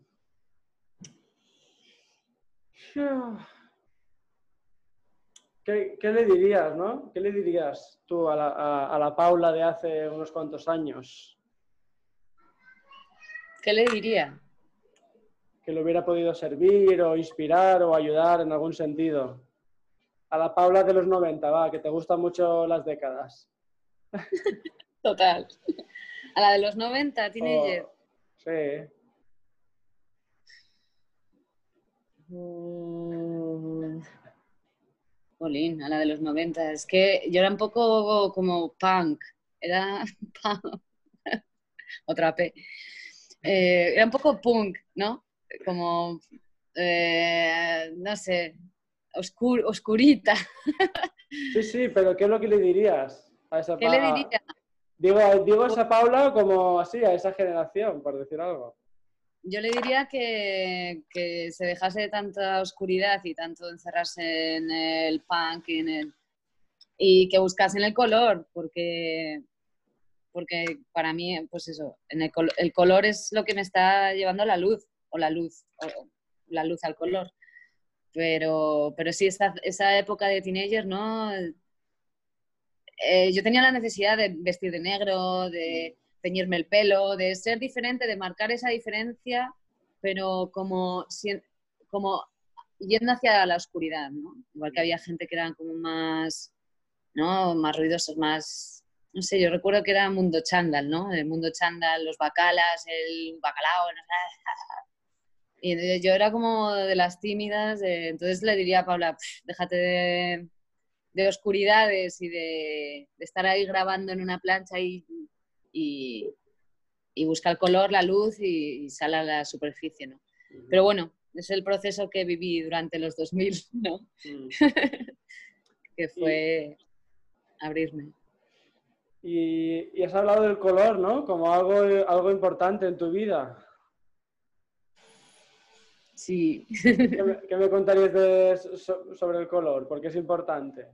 *sighs* ¿Qué, qué le dirías, no? ¿Qué le dirías tú a la, a- a la Paula de hace unos cuantos años? ¿Qué le diría? Que le hubiera podido servir o inspirar o ayudar en algún sentido. A la Paula de los 90, va, que te gustan mucho las décadas. *laughs* Total. A la de los 90, teenager. *laughs* O- sí. Jolín, a la de los 90. Es que yo era un poco como punk. Era *laughs* punk. Otra P. Eh, era un poco punk, ¿no? Como, eh, no sé, oscur- oscurita. *laughs* Sí, sí, pero ¿qué es lo que le dirías a esa ¿Qué le diría? Digo, digo a esa Paula como así, a esa generación, por decir algo. Yo le diría que, que se dejase de tanta oscuridad y tanto encerrarse en el punk y, en el, y que buscasen el color, porque, porque para mí, pues eso, en el, el color es lo que me está llevando a la luz, o la luz, la luz al color. Pero, pero sí, esa, esa época de teenager, ¿no? Eh, yo tenía la necesidad de vestir de negro, de teñirme el pelo, de ser diferente, de marcar esa diferencia, pero como, como yendo hacia la oscuridad, ¿no? Igual que había gente que eran como más, ¿no? Más ruidosos, más, no sé, yo recuerdo que era mundo chándal, ¿no? El mundo chándal, los bacalas, el bacalao, no sé. *laughs* Y yo era como de las tímidas, entonces le diría a Paula, "Pff, déjate de, de oscuridades y de, de estar ahí grabando en una plancha y, y, y busca el color, la luz y, y sale a la superficie, ¿no? Pero bueno, es el proceso que viví durante los 2000, *laughs* ¿no? Mm. Que fue abrirme. Y, y has hablado del color, ¿no? Como algo, algo importante en tu vida. Sí. ¿Qué me, qué me contarías de- so- sobre el color? ¿Por qué es importante?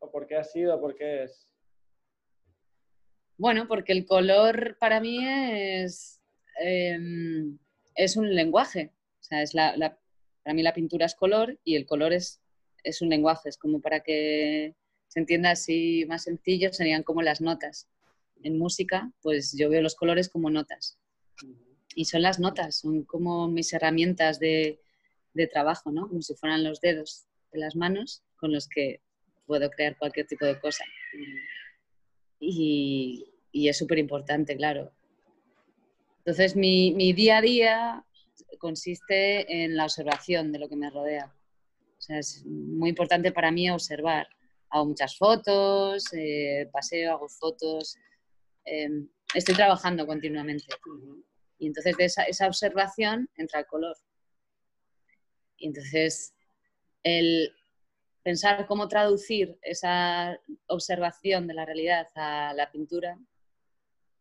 ¿O por qué ha sido? ¿O por qué es? Bueno, porque el color para mí es, em, es un lenguaje. O sea, es la, la- para mí la pintura es color y el color es, es un lenguaje. Es como para que se entienda así más sencillo, serían como las notas. En música, pues yo veo los colores como notas. Y son las notas, son como mis herramientas de, de trabajo, ¿no? Como si fueran los dedos de las manos con los que puedo crear cualquier tipo de cosa. Y, y es súper importante, claro. Entonces, mi, mi día a día consiste en la observación de lo que me rodea. O sea, es muy importante para mí observar. Hago muchas fotos, eh, paseo, hago fotos. eh, estoy trabajando continuamente. Y entonces de esa, esa observación entra el color. Y entonces el pensar cómo traducir esa observación de la realidad a la pintura,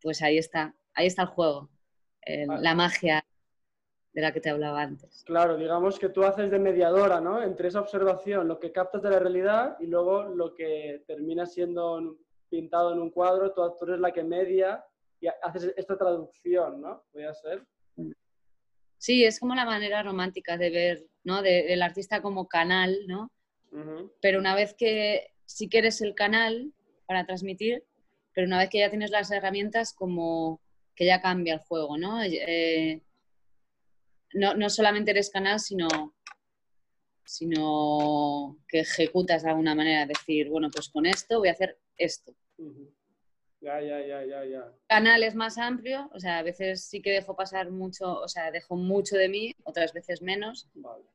pues ahí está, ahí está el juego, el- la magia de la que te hablaba antes. Claro, digamos que tú haces de mediadora, ¿no? Entre esa observación, lo que captas de la realidad y luego lo que termina siendo en- pintado en un cuadro, tú, tú eres la que media y haces esta traducción, ¿no? Podría ser. Sí, es como la manera romántica de ver, ¿no? De- del artista como canal, ¿no? Pero una vez que sí que eres el canal para transmitir, pero una vez que ya tienes las herramientas, como que ya cambia el juego, ¿no? Eh, no, no solamente eres canal, sino, sino que ejecutas de alguna manera, decir, bueno, pues con esto voy a hacer esto. Ya, ya, ya, ya, ya. Canal es más amplio, o sea, a veces sí que dejo pasar mucho, o sea, dejo mucho de mí, otras veces menos, Vale.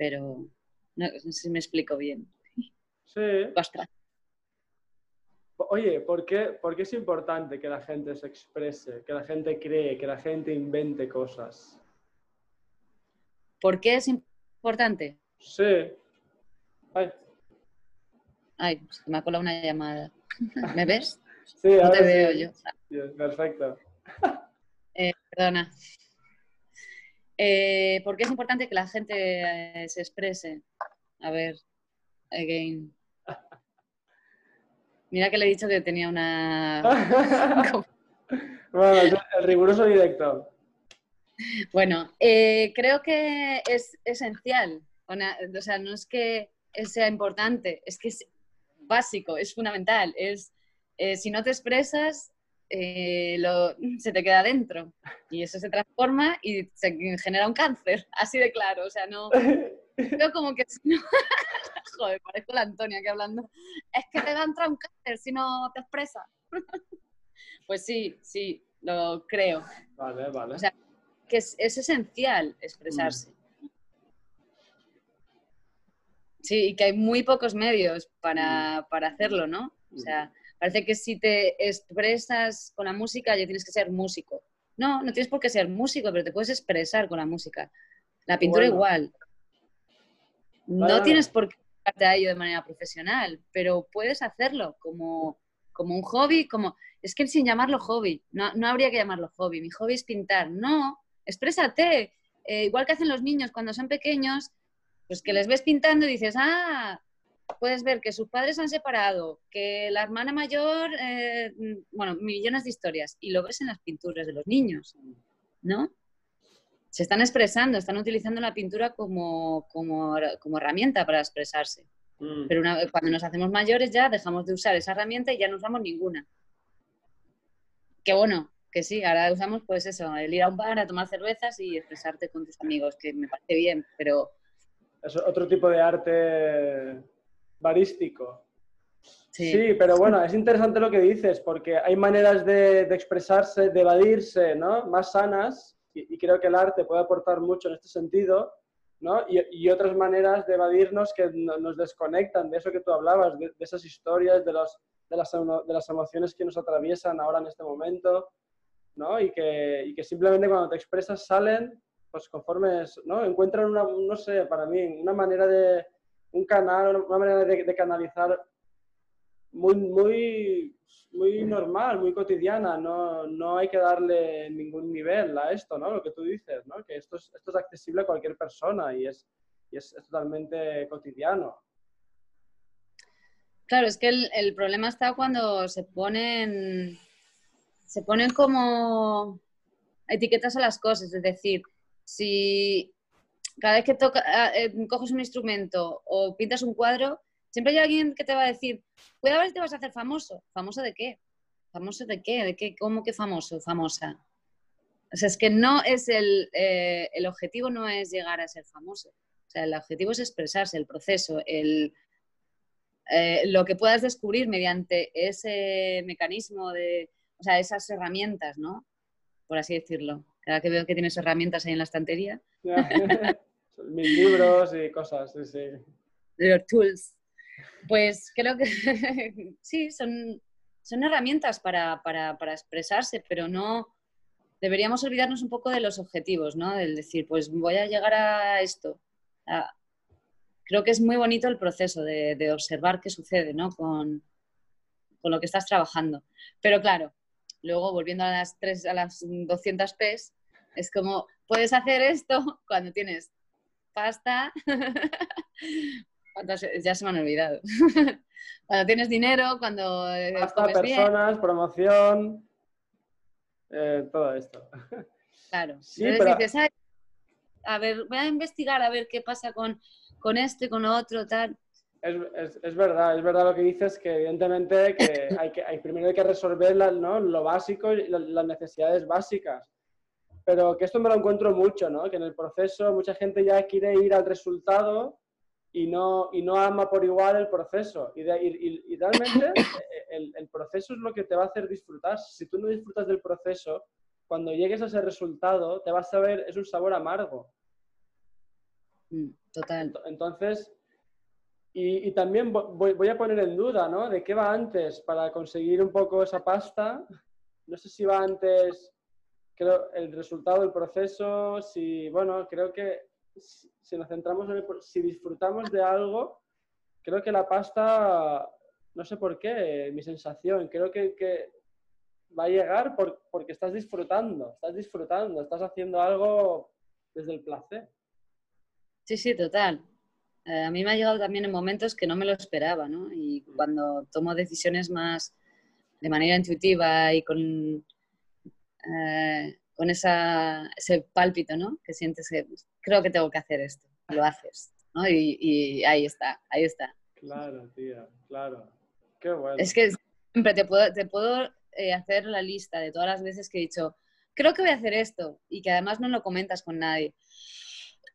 Pero no, no sé si me explico bien. Sí. Ostras. Oye, ¿por qué, por qué es importante que la gente se exprese, que la gente cree, que la gente invente cosas? ¿Por qué es importante? Sí. Ay, Ay, se me ha colado una llamada. *laughs* ¿Me ves? sí, No ahora te sí. veo yo. Bien, perfecto. Eh, perdona. Eh, ¿Por qué es importante que la gente eh, se exprese? A ver, again. Mira que le he dicho que tenía una... *laughs* bueno, el riguroso directo. Bueno, eh, creo que es esencial. O sea, no es que sea importante, es que es básico, es fundamental. Es, eh, si no te expresas, eh, lo, *laughs* se te queda dentro y eso se transforma y se genera un cáncer, *laughs* así de claro. O sea, no. Creo *laughs* como que. Joder, parezco la Antonia que hablando. Es que te va a entrar un cáncer si no te expresas. pues sí, sí, lo creo. Vale, vale. O sea, que es, esencial expresarse. Mm. Sí, y que hay muy pocos medios para, mm. para hacerlo, ¿no? O sea, Parece que si te expresas con la música ya tienes que ser músico. No, no tienes por qué ser músico, pero te puedes expresar con la música. La pintura igual. No tienes por qué dedicarte a ello de manera profesional, pero puedes hacerlo como, como un hobby, como... Es que sin llamarlo hobby, no, no habría que llamarlo hobby. Mi hobby es pintar. No, exprésate. Eh, igual que hacen los niños cuando son pequeños, pues que les ves pintando y dices, ah, puedes ver que sus padres se han separado, que la hermana mayor, eh, bueno, millones de historias, y lo ves en las pinturas de los niños, ¿no? Se están expresando, están utilizando la pintura como, como, herramienta para expresarse. Mm. Pero cuando nos hacemos mayores ya dejamos de usar esa herramienta y ya no usamos ninguna. Que bueno, que sí, ahora usamos pues eso, el ir a un bar a tomar cervezas y expresarte con tus amigos, que me parece bien, pero... Es otro tipo de arte barístico. Sí. pero bueno, es interesante lo que dices, porque hay maneras de, expresarse, de evadirse, ¿no? Más sanas, y, creo que el arte puede aportar mucho en este sentido, ¿no? Y, otras maneras de evadirnos que nos desconectan de eso que tú hablabas, de, esas historias, de, los, de, las, de las emociones que nos atraviesan ahora en este momento, ¿no? Y que, y que simplemente cuando te expresas salen, pues conforme, ¿no? Encuentran una, no sé, para mí, una manera de un canal, una manera de, canalizar muy, muy, muy normal, muy cotidiana. No, no, hay que darle ningún nivel a esto, ¿no? Lo que tú dices, ¿no? Que esto es, esto es accesible a cualquier persona y es, y es, totalmente cotidiano. Claro, es que el, el, problema está cuando se ponen, se ponen como etiquetas a las cosas, es decir, si cada vez que toca, eh, coges un instrumento o pintas un cuadro, siempre hay alguien que te va a decir, cuidado a ver si te vas a hacer famoso. ¿Famoso de qué? ¿Famoso de qué? ¿De qué? ¿Cómo que famoso? Famosa. O sea, es que no es el, eh, el objetivo no es llegar a ser famoso. O sea, el objetivo es expresarse, el proceso, el, eh, lo que puedas descubrir mediante ese mecanismo de, o sea, esas herramientas, ¿no? Por así decirlo. Que veo que tienes herramientas ahí en la estantería. *laughs* Mis libros y cosas, sí, sí. Los tools. Pues creo que *laughs* sí, son, son herramientas para, para, para, expresarse, pero no deberíamos olvidarnos un poco de los objetivos, ¿no? Del decir, pues voy a llegar a esto. creo que es muy bonito el proceso de, de observar qué sucede, ¿no? Con, con, lo que estás trabajando. Pero claro, luego volviendo a las, tres, a las 200 P's, es como, puedes hacer esto *laughs* cuando tienes pasta. *laughs* ya se me han olvidado. *laughs* cuando tienes dinero, cuando. Eh, pasta, personas, promoción, eh, todo esto. Claro. Entonces dices, a ver, voy a investigar a ver qué pasa con, con esto y con lo otro, tal. Es, es, verdad, es verdad lo que dices, que evidentemente que hay que, hay, primero hay que resolver ¿no? lo básico y las necesidades básicas pero que esto me lo encuentro mucho, ¿no? Que en el proceso mucha gente ya quiere ir al resultado y no, y no ama por igual el proceso. Y, y, realmente el, el, proceso es lo que te va a hacer disfrutar. Si tú no disfrutas del proceso, cuando llegues a ese resultado, te vas a ver, es un sabor amargo. Mm, total. Entonces, y, y también voy, voy, a poner en duda, ¿no? De qué va antes para conseguir un poco esa pasta. No sé si va antes creo, el resultado del proceso, si, bueno, creo que si nos centramos en el, si disfrutamos de algo, creo que la pasta, no sé por qué, mi sensación, creo que, que va a llegar por, porque estás disfrutando, estás disfrutando, estás haciendo algo desde el placer. Sí, sí, total. Eh, a mí me ha llegado también en momentos que no me lo esperaba, ¿no? Y cuando tomo decisiones más de manera intuitiva y con, eh, con esa, ese pálpito, ¿no? Que sientes que creo que tengo que hacer esto, lo haces, ¿no? Y, y ahí está, ahí está. Claro, tía, claro. Qué bueno. Es que siempre te puedo, te puedo eh, hacer la lista de todas las veces que he dicho, creo que voy a hacer esto y que además no lo comentas con nadie.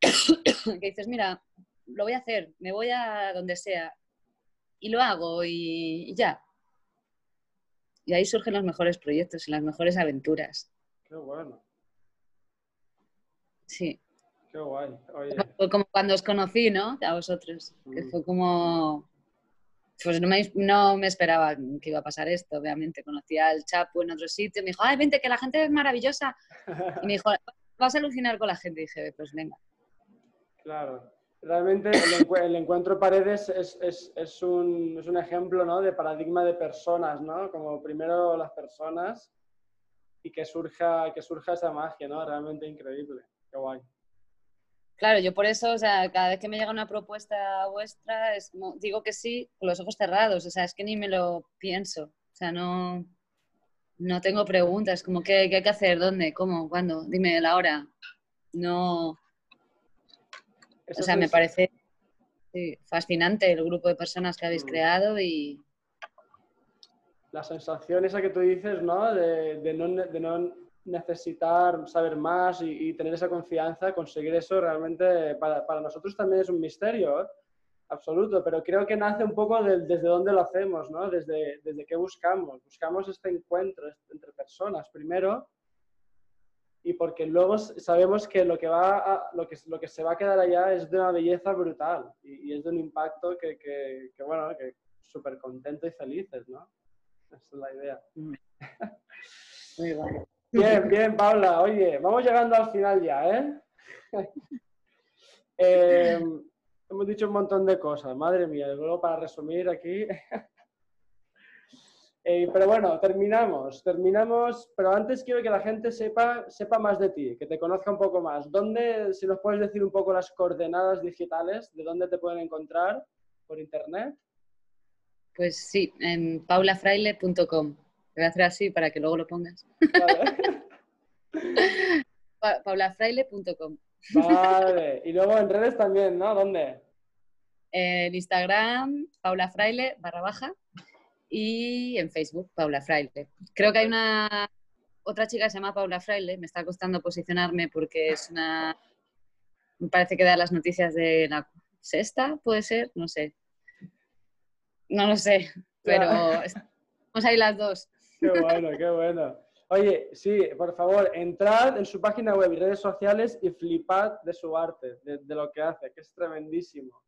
*coughs* que dices, mira, lo voy a hacer, me voy a donde sea y lo hago y, ya. Y ahí surgen los mejores proyectos y las mejores aventuras. Qué bueno. Sí. Qué guay. Oye. Fue como cuando os conocí, ¿no? A vosotros. Que Mm. fue como... Pues no me, no me esperaba que iba a pasar esto, obviamente. Conocí al Chapo en otro sitio. Me dijo, ay, vente, que la gente es maravillosa. Y me dijo, vas a alucinar con la gente. Y dije, pues venga. Claro. Realmente el, el encuentro Paredes es, es- es un, es un ejemplo ¿no? de paradigma de personas, ¿no? Como primero las personas y que surja, que surja esa magia, ¿no? Realmente increíble. Qué guay. Claro, yo por eso, o sea, cada vez que me llega una propuesta vuestra, es como- digo que sí con los ojos cerrados, o sea, es que ni me lo pienso, o sea, no, no tengo preguntas, como ¿qué, qué hay que hacer, dónde, cómo, cuándo, dime la hora. No, o sea, me parece sí, fascinante el grupo de personas que habéis Mm. creado y la sensación esa que tú dices, ¿no? De, de no, ne- de no necesitar saber más y, y tener esa confianza, conseguir eso realmente para, para nosotros también es un misterio ¿eh? absoluto, pero creo que nace un poco desde dónde lo hacemos, ¿no? Desde, desde qué buscamos. Buscamos este encuentro entre personas primero y porque luego sabemos que lo que, va a- lo que, lo que se va a quedar allá es de una belleza brutal y, y es de un impacto que, que, que, bueno, que súper contento y felices, ¿no? Esa es la idea. *laughs* muy guay. Bien, bien, Paula. Oye, vamos llegando al final ya, ¿eh? *laughs* *laughs* Eh, hemos dicho un montón de cosas, madre mía. Luego para resumir aquí. Eh, pero bueno, terminamos, terminamos. Pero antes quiero que la gente sepa, sepa más de ti, que te conozca un poco más. ¿Dónde, si nos puedes decir un poco las coordenadas digitales, de dónde te pueden encontrar por internet? Pues sí, en paulafraile.com. Te voy a hacer así para que luego lo pongas. Vale. *laughs* Pa- paulafraile.com. Vale. Y luego en redes también, ¿no? ¿Dónde? En Instagram, Paula Fraile, barra baja, y en Facebook, Paula Fraile. Creo que hay una otra chica que se llama Paula Fraile, me está costando posicionarme porque es una... Me parece que da las noticias de la sexta, puede ser, no sé. No lo sé, pero *laughs* estamos ahí las dos. Qué bueno, qué bueno. Oye, sí, por favor, entrad en su página web y redes sociales y flipad de su arte, de, de lo que hace, que es tremendísimo.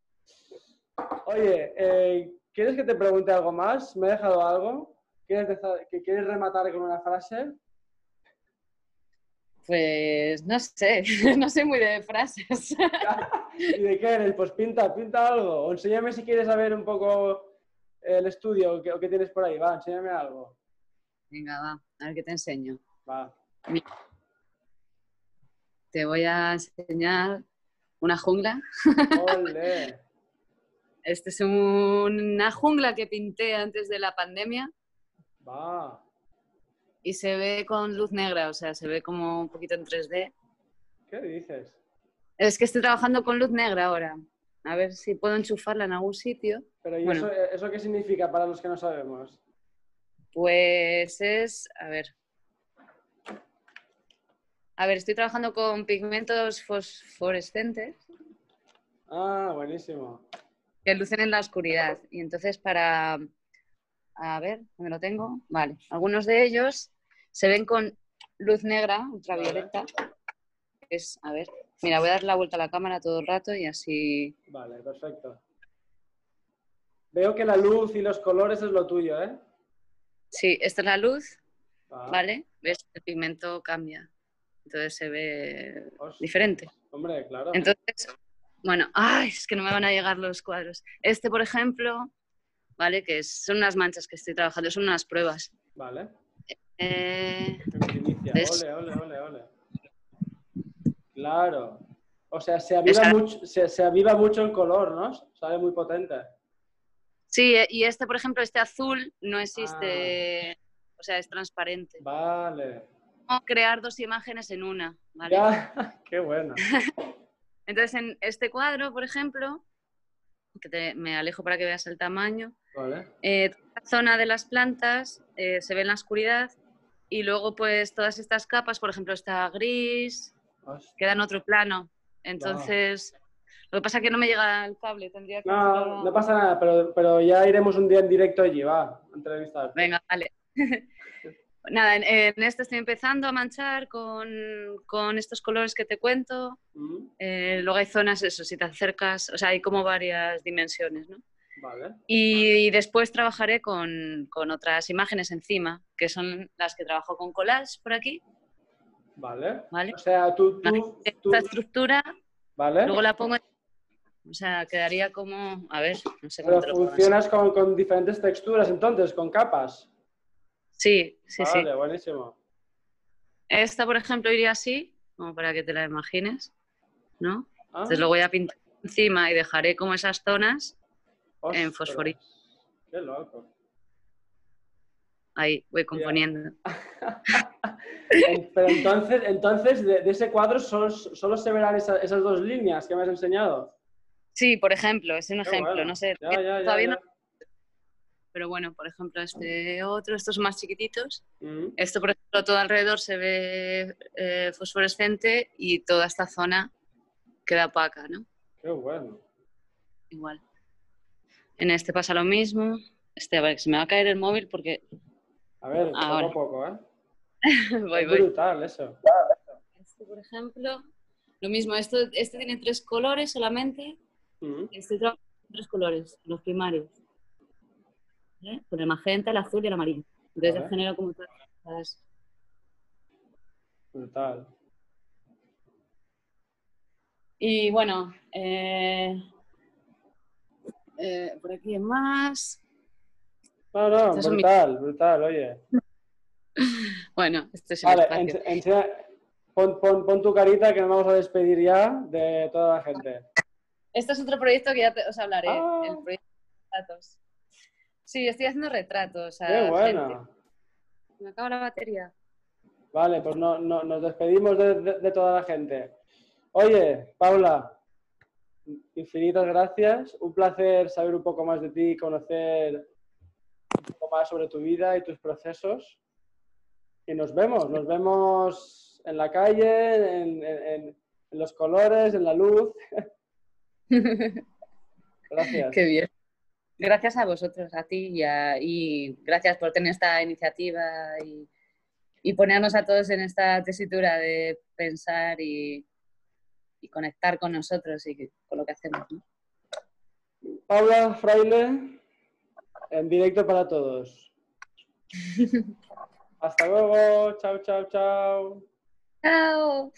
Oye, eh, ¿quieres que te pregunte algo más? ¿Me he dejado algo? ¿Quieres, que quieres rematar con una frase? Pues no sé, *laughs* no sé muy de frases. *laughs* ¿Y de qué eres? Pues pinta, pinta algo. O enséñame si quieres saber un poco el estudio o qué, o qué tienes por ahí. Va, enséñame algo. Venga, va, a ver qué te enseño. Va. Te voy a enseñar una jungla. *laughs* Ole. Este es un- una jungla que pinté antes de la pandemia Va. y se ve con luz negra, o sea, se ve como un poquito en 3D. ¿Qué dices? Es que estoy trabajando con luz negra ahora. A ver si puedo enchufarla en algún sitio. Pero ¿y Bueno. eso, eso qué significa para los que no sabemos? Pues es, a ver. A ver, estoy trabajando con pigmentos fosforescentes Ah, buenísimo. Que lucen en la oscuridad. Y entonces para, a ver, ¿dónde lo tengo? Vale, algunos de ellos se ven con luz negra, ultravioleta. Es, a ver, mira, voy a dar la vuelta a la cámara todo el rato y así... Vale, perfecto. Veo que la luz y los colores es lo tuyo, ¿eh? Sí, esta es la luz, Va. ¿vale? ¿Ves? El pigmento cambia. Entonces se ve diferente. Hombre, claro. Entonces, bueno, ay, es que no me van a llegar los cuadros. Este, por ejemplo, ¿vale? Que son unas manchas que estoy trabajando, son unas pruebas. Vale. Eh. Ole, ole, ole, ole. Claro. O sea, se aviva, Esa- mucho, se, se aviva mucho el color, ¿no? Sale muy potente. Sí, eh, y este, por ejemplo, este azul no existe, o sea, es transparente. Vale. Como crear dos imágenes en una, ¿vale? Ya, *laughs* qué bueno. *laughs* Entonces, en este cuadro, por ejemplo, que te- me alejo para que veas el tamaño, Vale. eh, la zona de las plantas eh, se ve en la oscuridad y luego, pues, todas estas capas, por ejemplo, está gris, Hostia. queda en otro plano. Entonces, lo que pasa es que no me llega el cable, tendría que... No, hacerlo- no pasa nada, pero, pero ya iremos un día en directo allí, va, entrevistar. Venga, vale. *laughs* Nada, en, en este estoy empezando a manchar con, con estos colores que te cuento. Mm, Eh, luego hay zonas, eso, si te acercas, o sea, hay como varias dimensiones, ¿no? Vale. Y después trabajaré con, con otras imágenes encima, que son las que trabajo con collage por aquí, Vale. ¿vale? O sea, tú, tú, tú- Esta estructura, ¿vale? luego la pongo, o sea, quedaría como, a ver, no sé Pero cómo te lo funcionas con, con diferentes texturas, entonces, con capas. Sí, sí, sí. Vale, buenísimo. Esta, por ejemplo, iría así, como para que te la imagines, ¿no? Ah, Entonces lo voy a pintar encima y dejaré como esas zonas en fosforito. Qué loco. Ahí voy componiendo. En- *laughs* Pero entonces, entonces de, de ese cuadro solo, solo se verán esa- esas dos líneas que me has enseñado. Sí, por ejemplo, es un Qué ejemplo, bueno. no sé. Ya, ya, ya, todavía ya. no. Pero bueno, por ejemplo, este otro, estos son más chiquititos. Mm, Esto, por ejemplo, todo alrededor se ve eh, fosforescente y toda esta zona queda opaca, ¿no? Qué bueno. Igual. En este pasa lo mismo. Este, a ver, que se me va a caer el móvil porque A ver, poco Ahora. a poco, ¿eh? *laughs* voy, Es voy. brutal eso. Este, por ejemplo, lo mismo. Esto, este tiene tres colores solamente. Mm, Estoy trabajando con tres colores, los primarios. ¿Vale? Con el magenta, el azul y el amarillo. Entonces yo genero como todas estas- Brutal. Y bueno, eh, eh, por aquí hay más. No, no, mis- brutal, brutal, oye. *laughs* Bueno, este es el Vale, espacio. pon, pon- pon tu carita que nos vamos a despedir ya de toda la gente. Este es otro proyecto que ya te- os hablaré, Ah. el proyecto de retratos. Sí, estoy haciendo retratos. Qué gente. buena. Me acaba la batería. Vale, pues no, no- nos despedimos de, de- de toda la gente. Oye, Paula, infinitas gracias. Un placer saber un poco más de ti, conocer un poco más sobre tu vida y tus procesos. Y nos vemos, nos vemos en la calle, en- en los colores, en la luz. *laughs* Gracias. Qué bien. Gracias a vosotros, a ti y, a- y gracias por tener esta iniciativa y, y ponernos a todos en esta tesitura de pensar y, y conectar con nosotros y con lo que hacemos. ¿no? Paula Fraile, en directo para todos. *laughs* Hasta luego, chao, chao, chao. ¡Chao!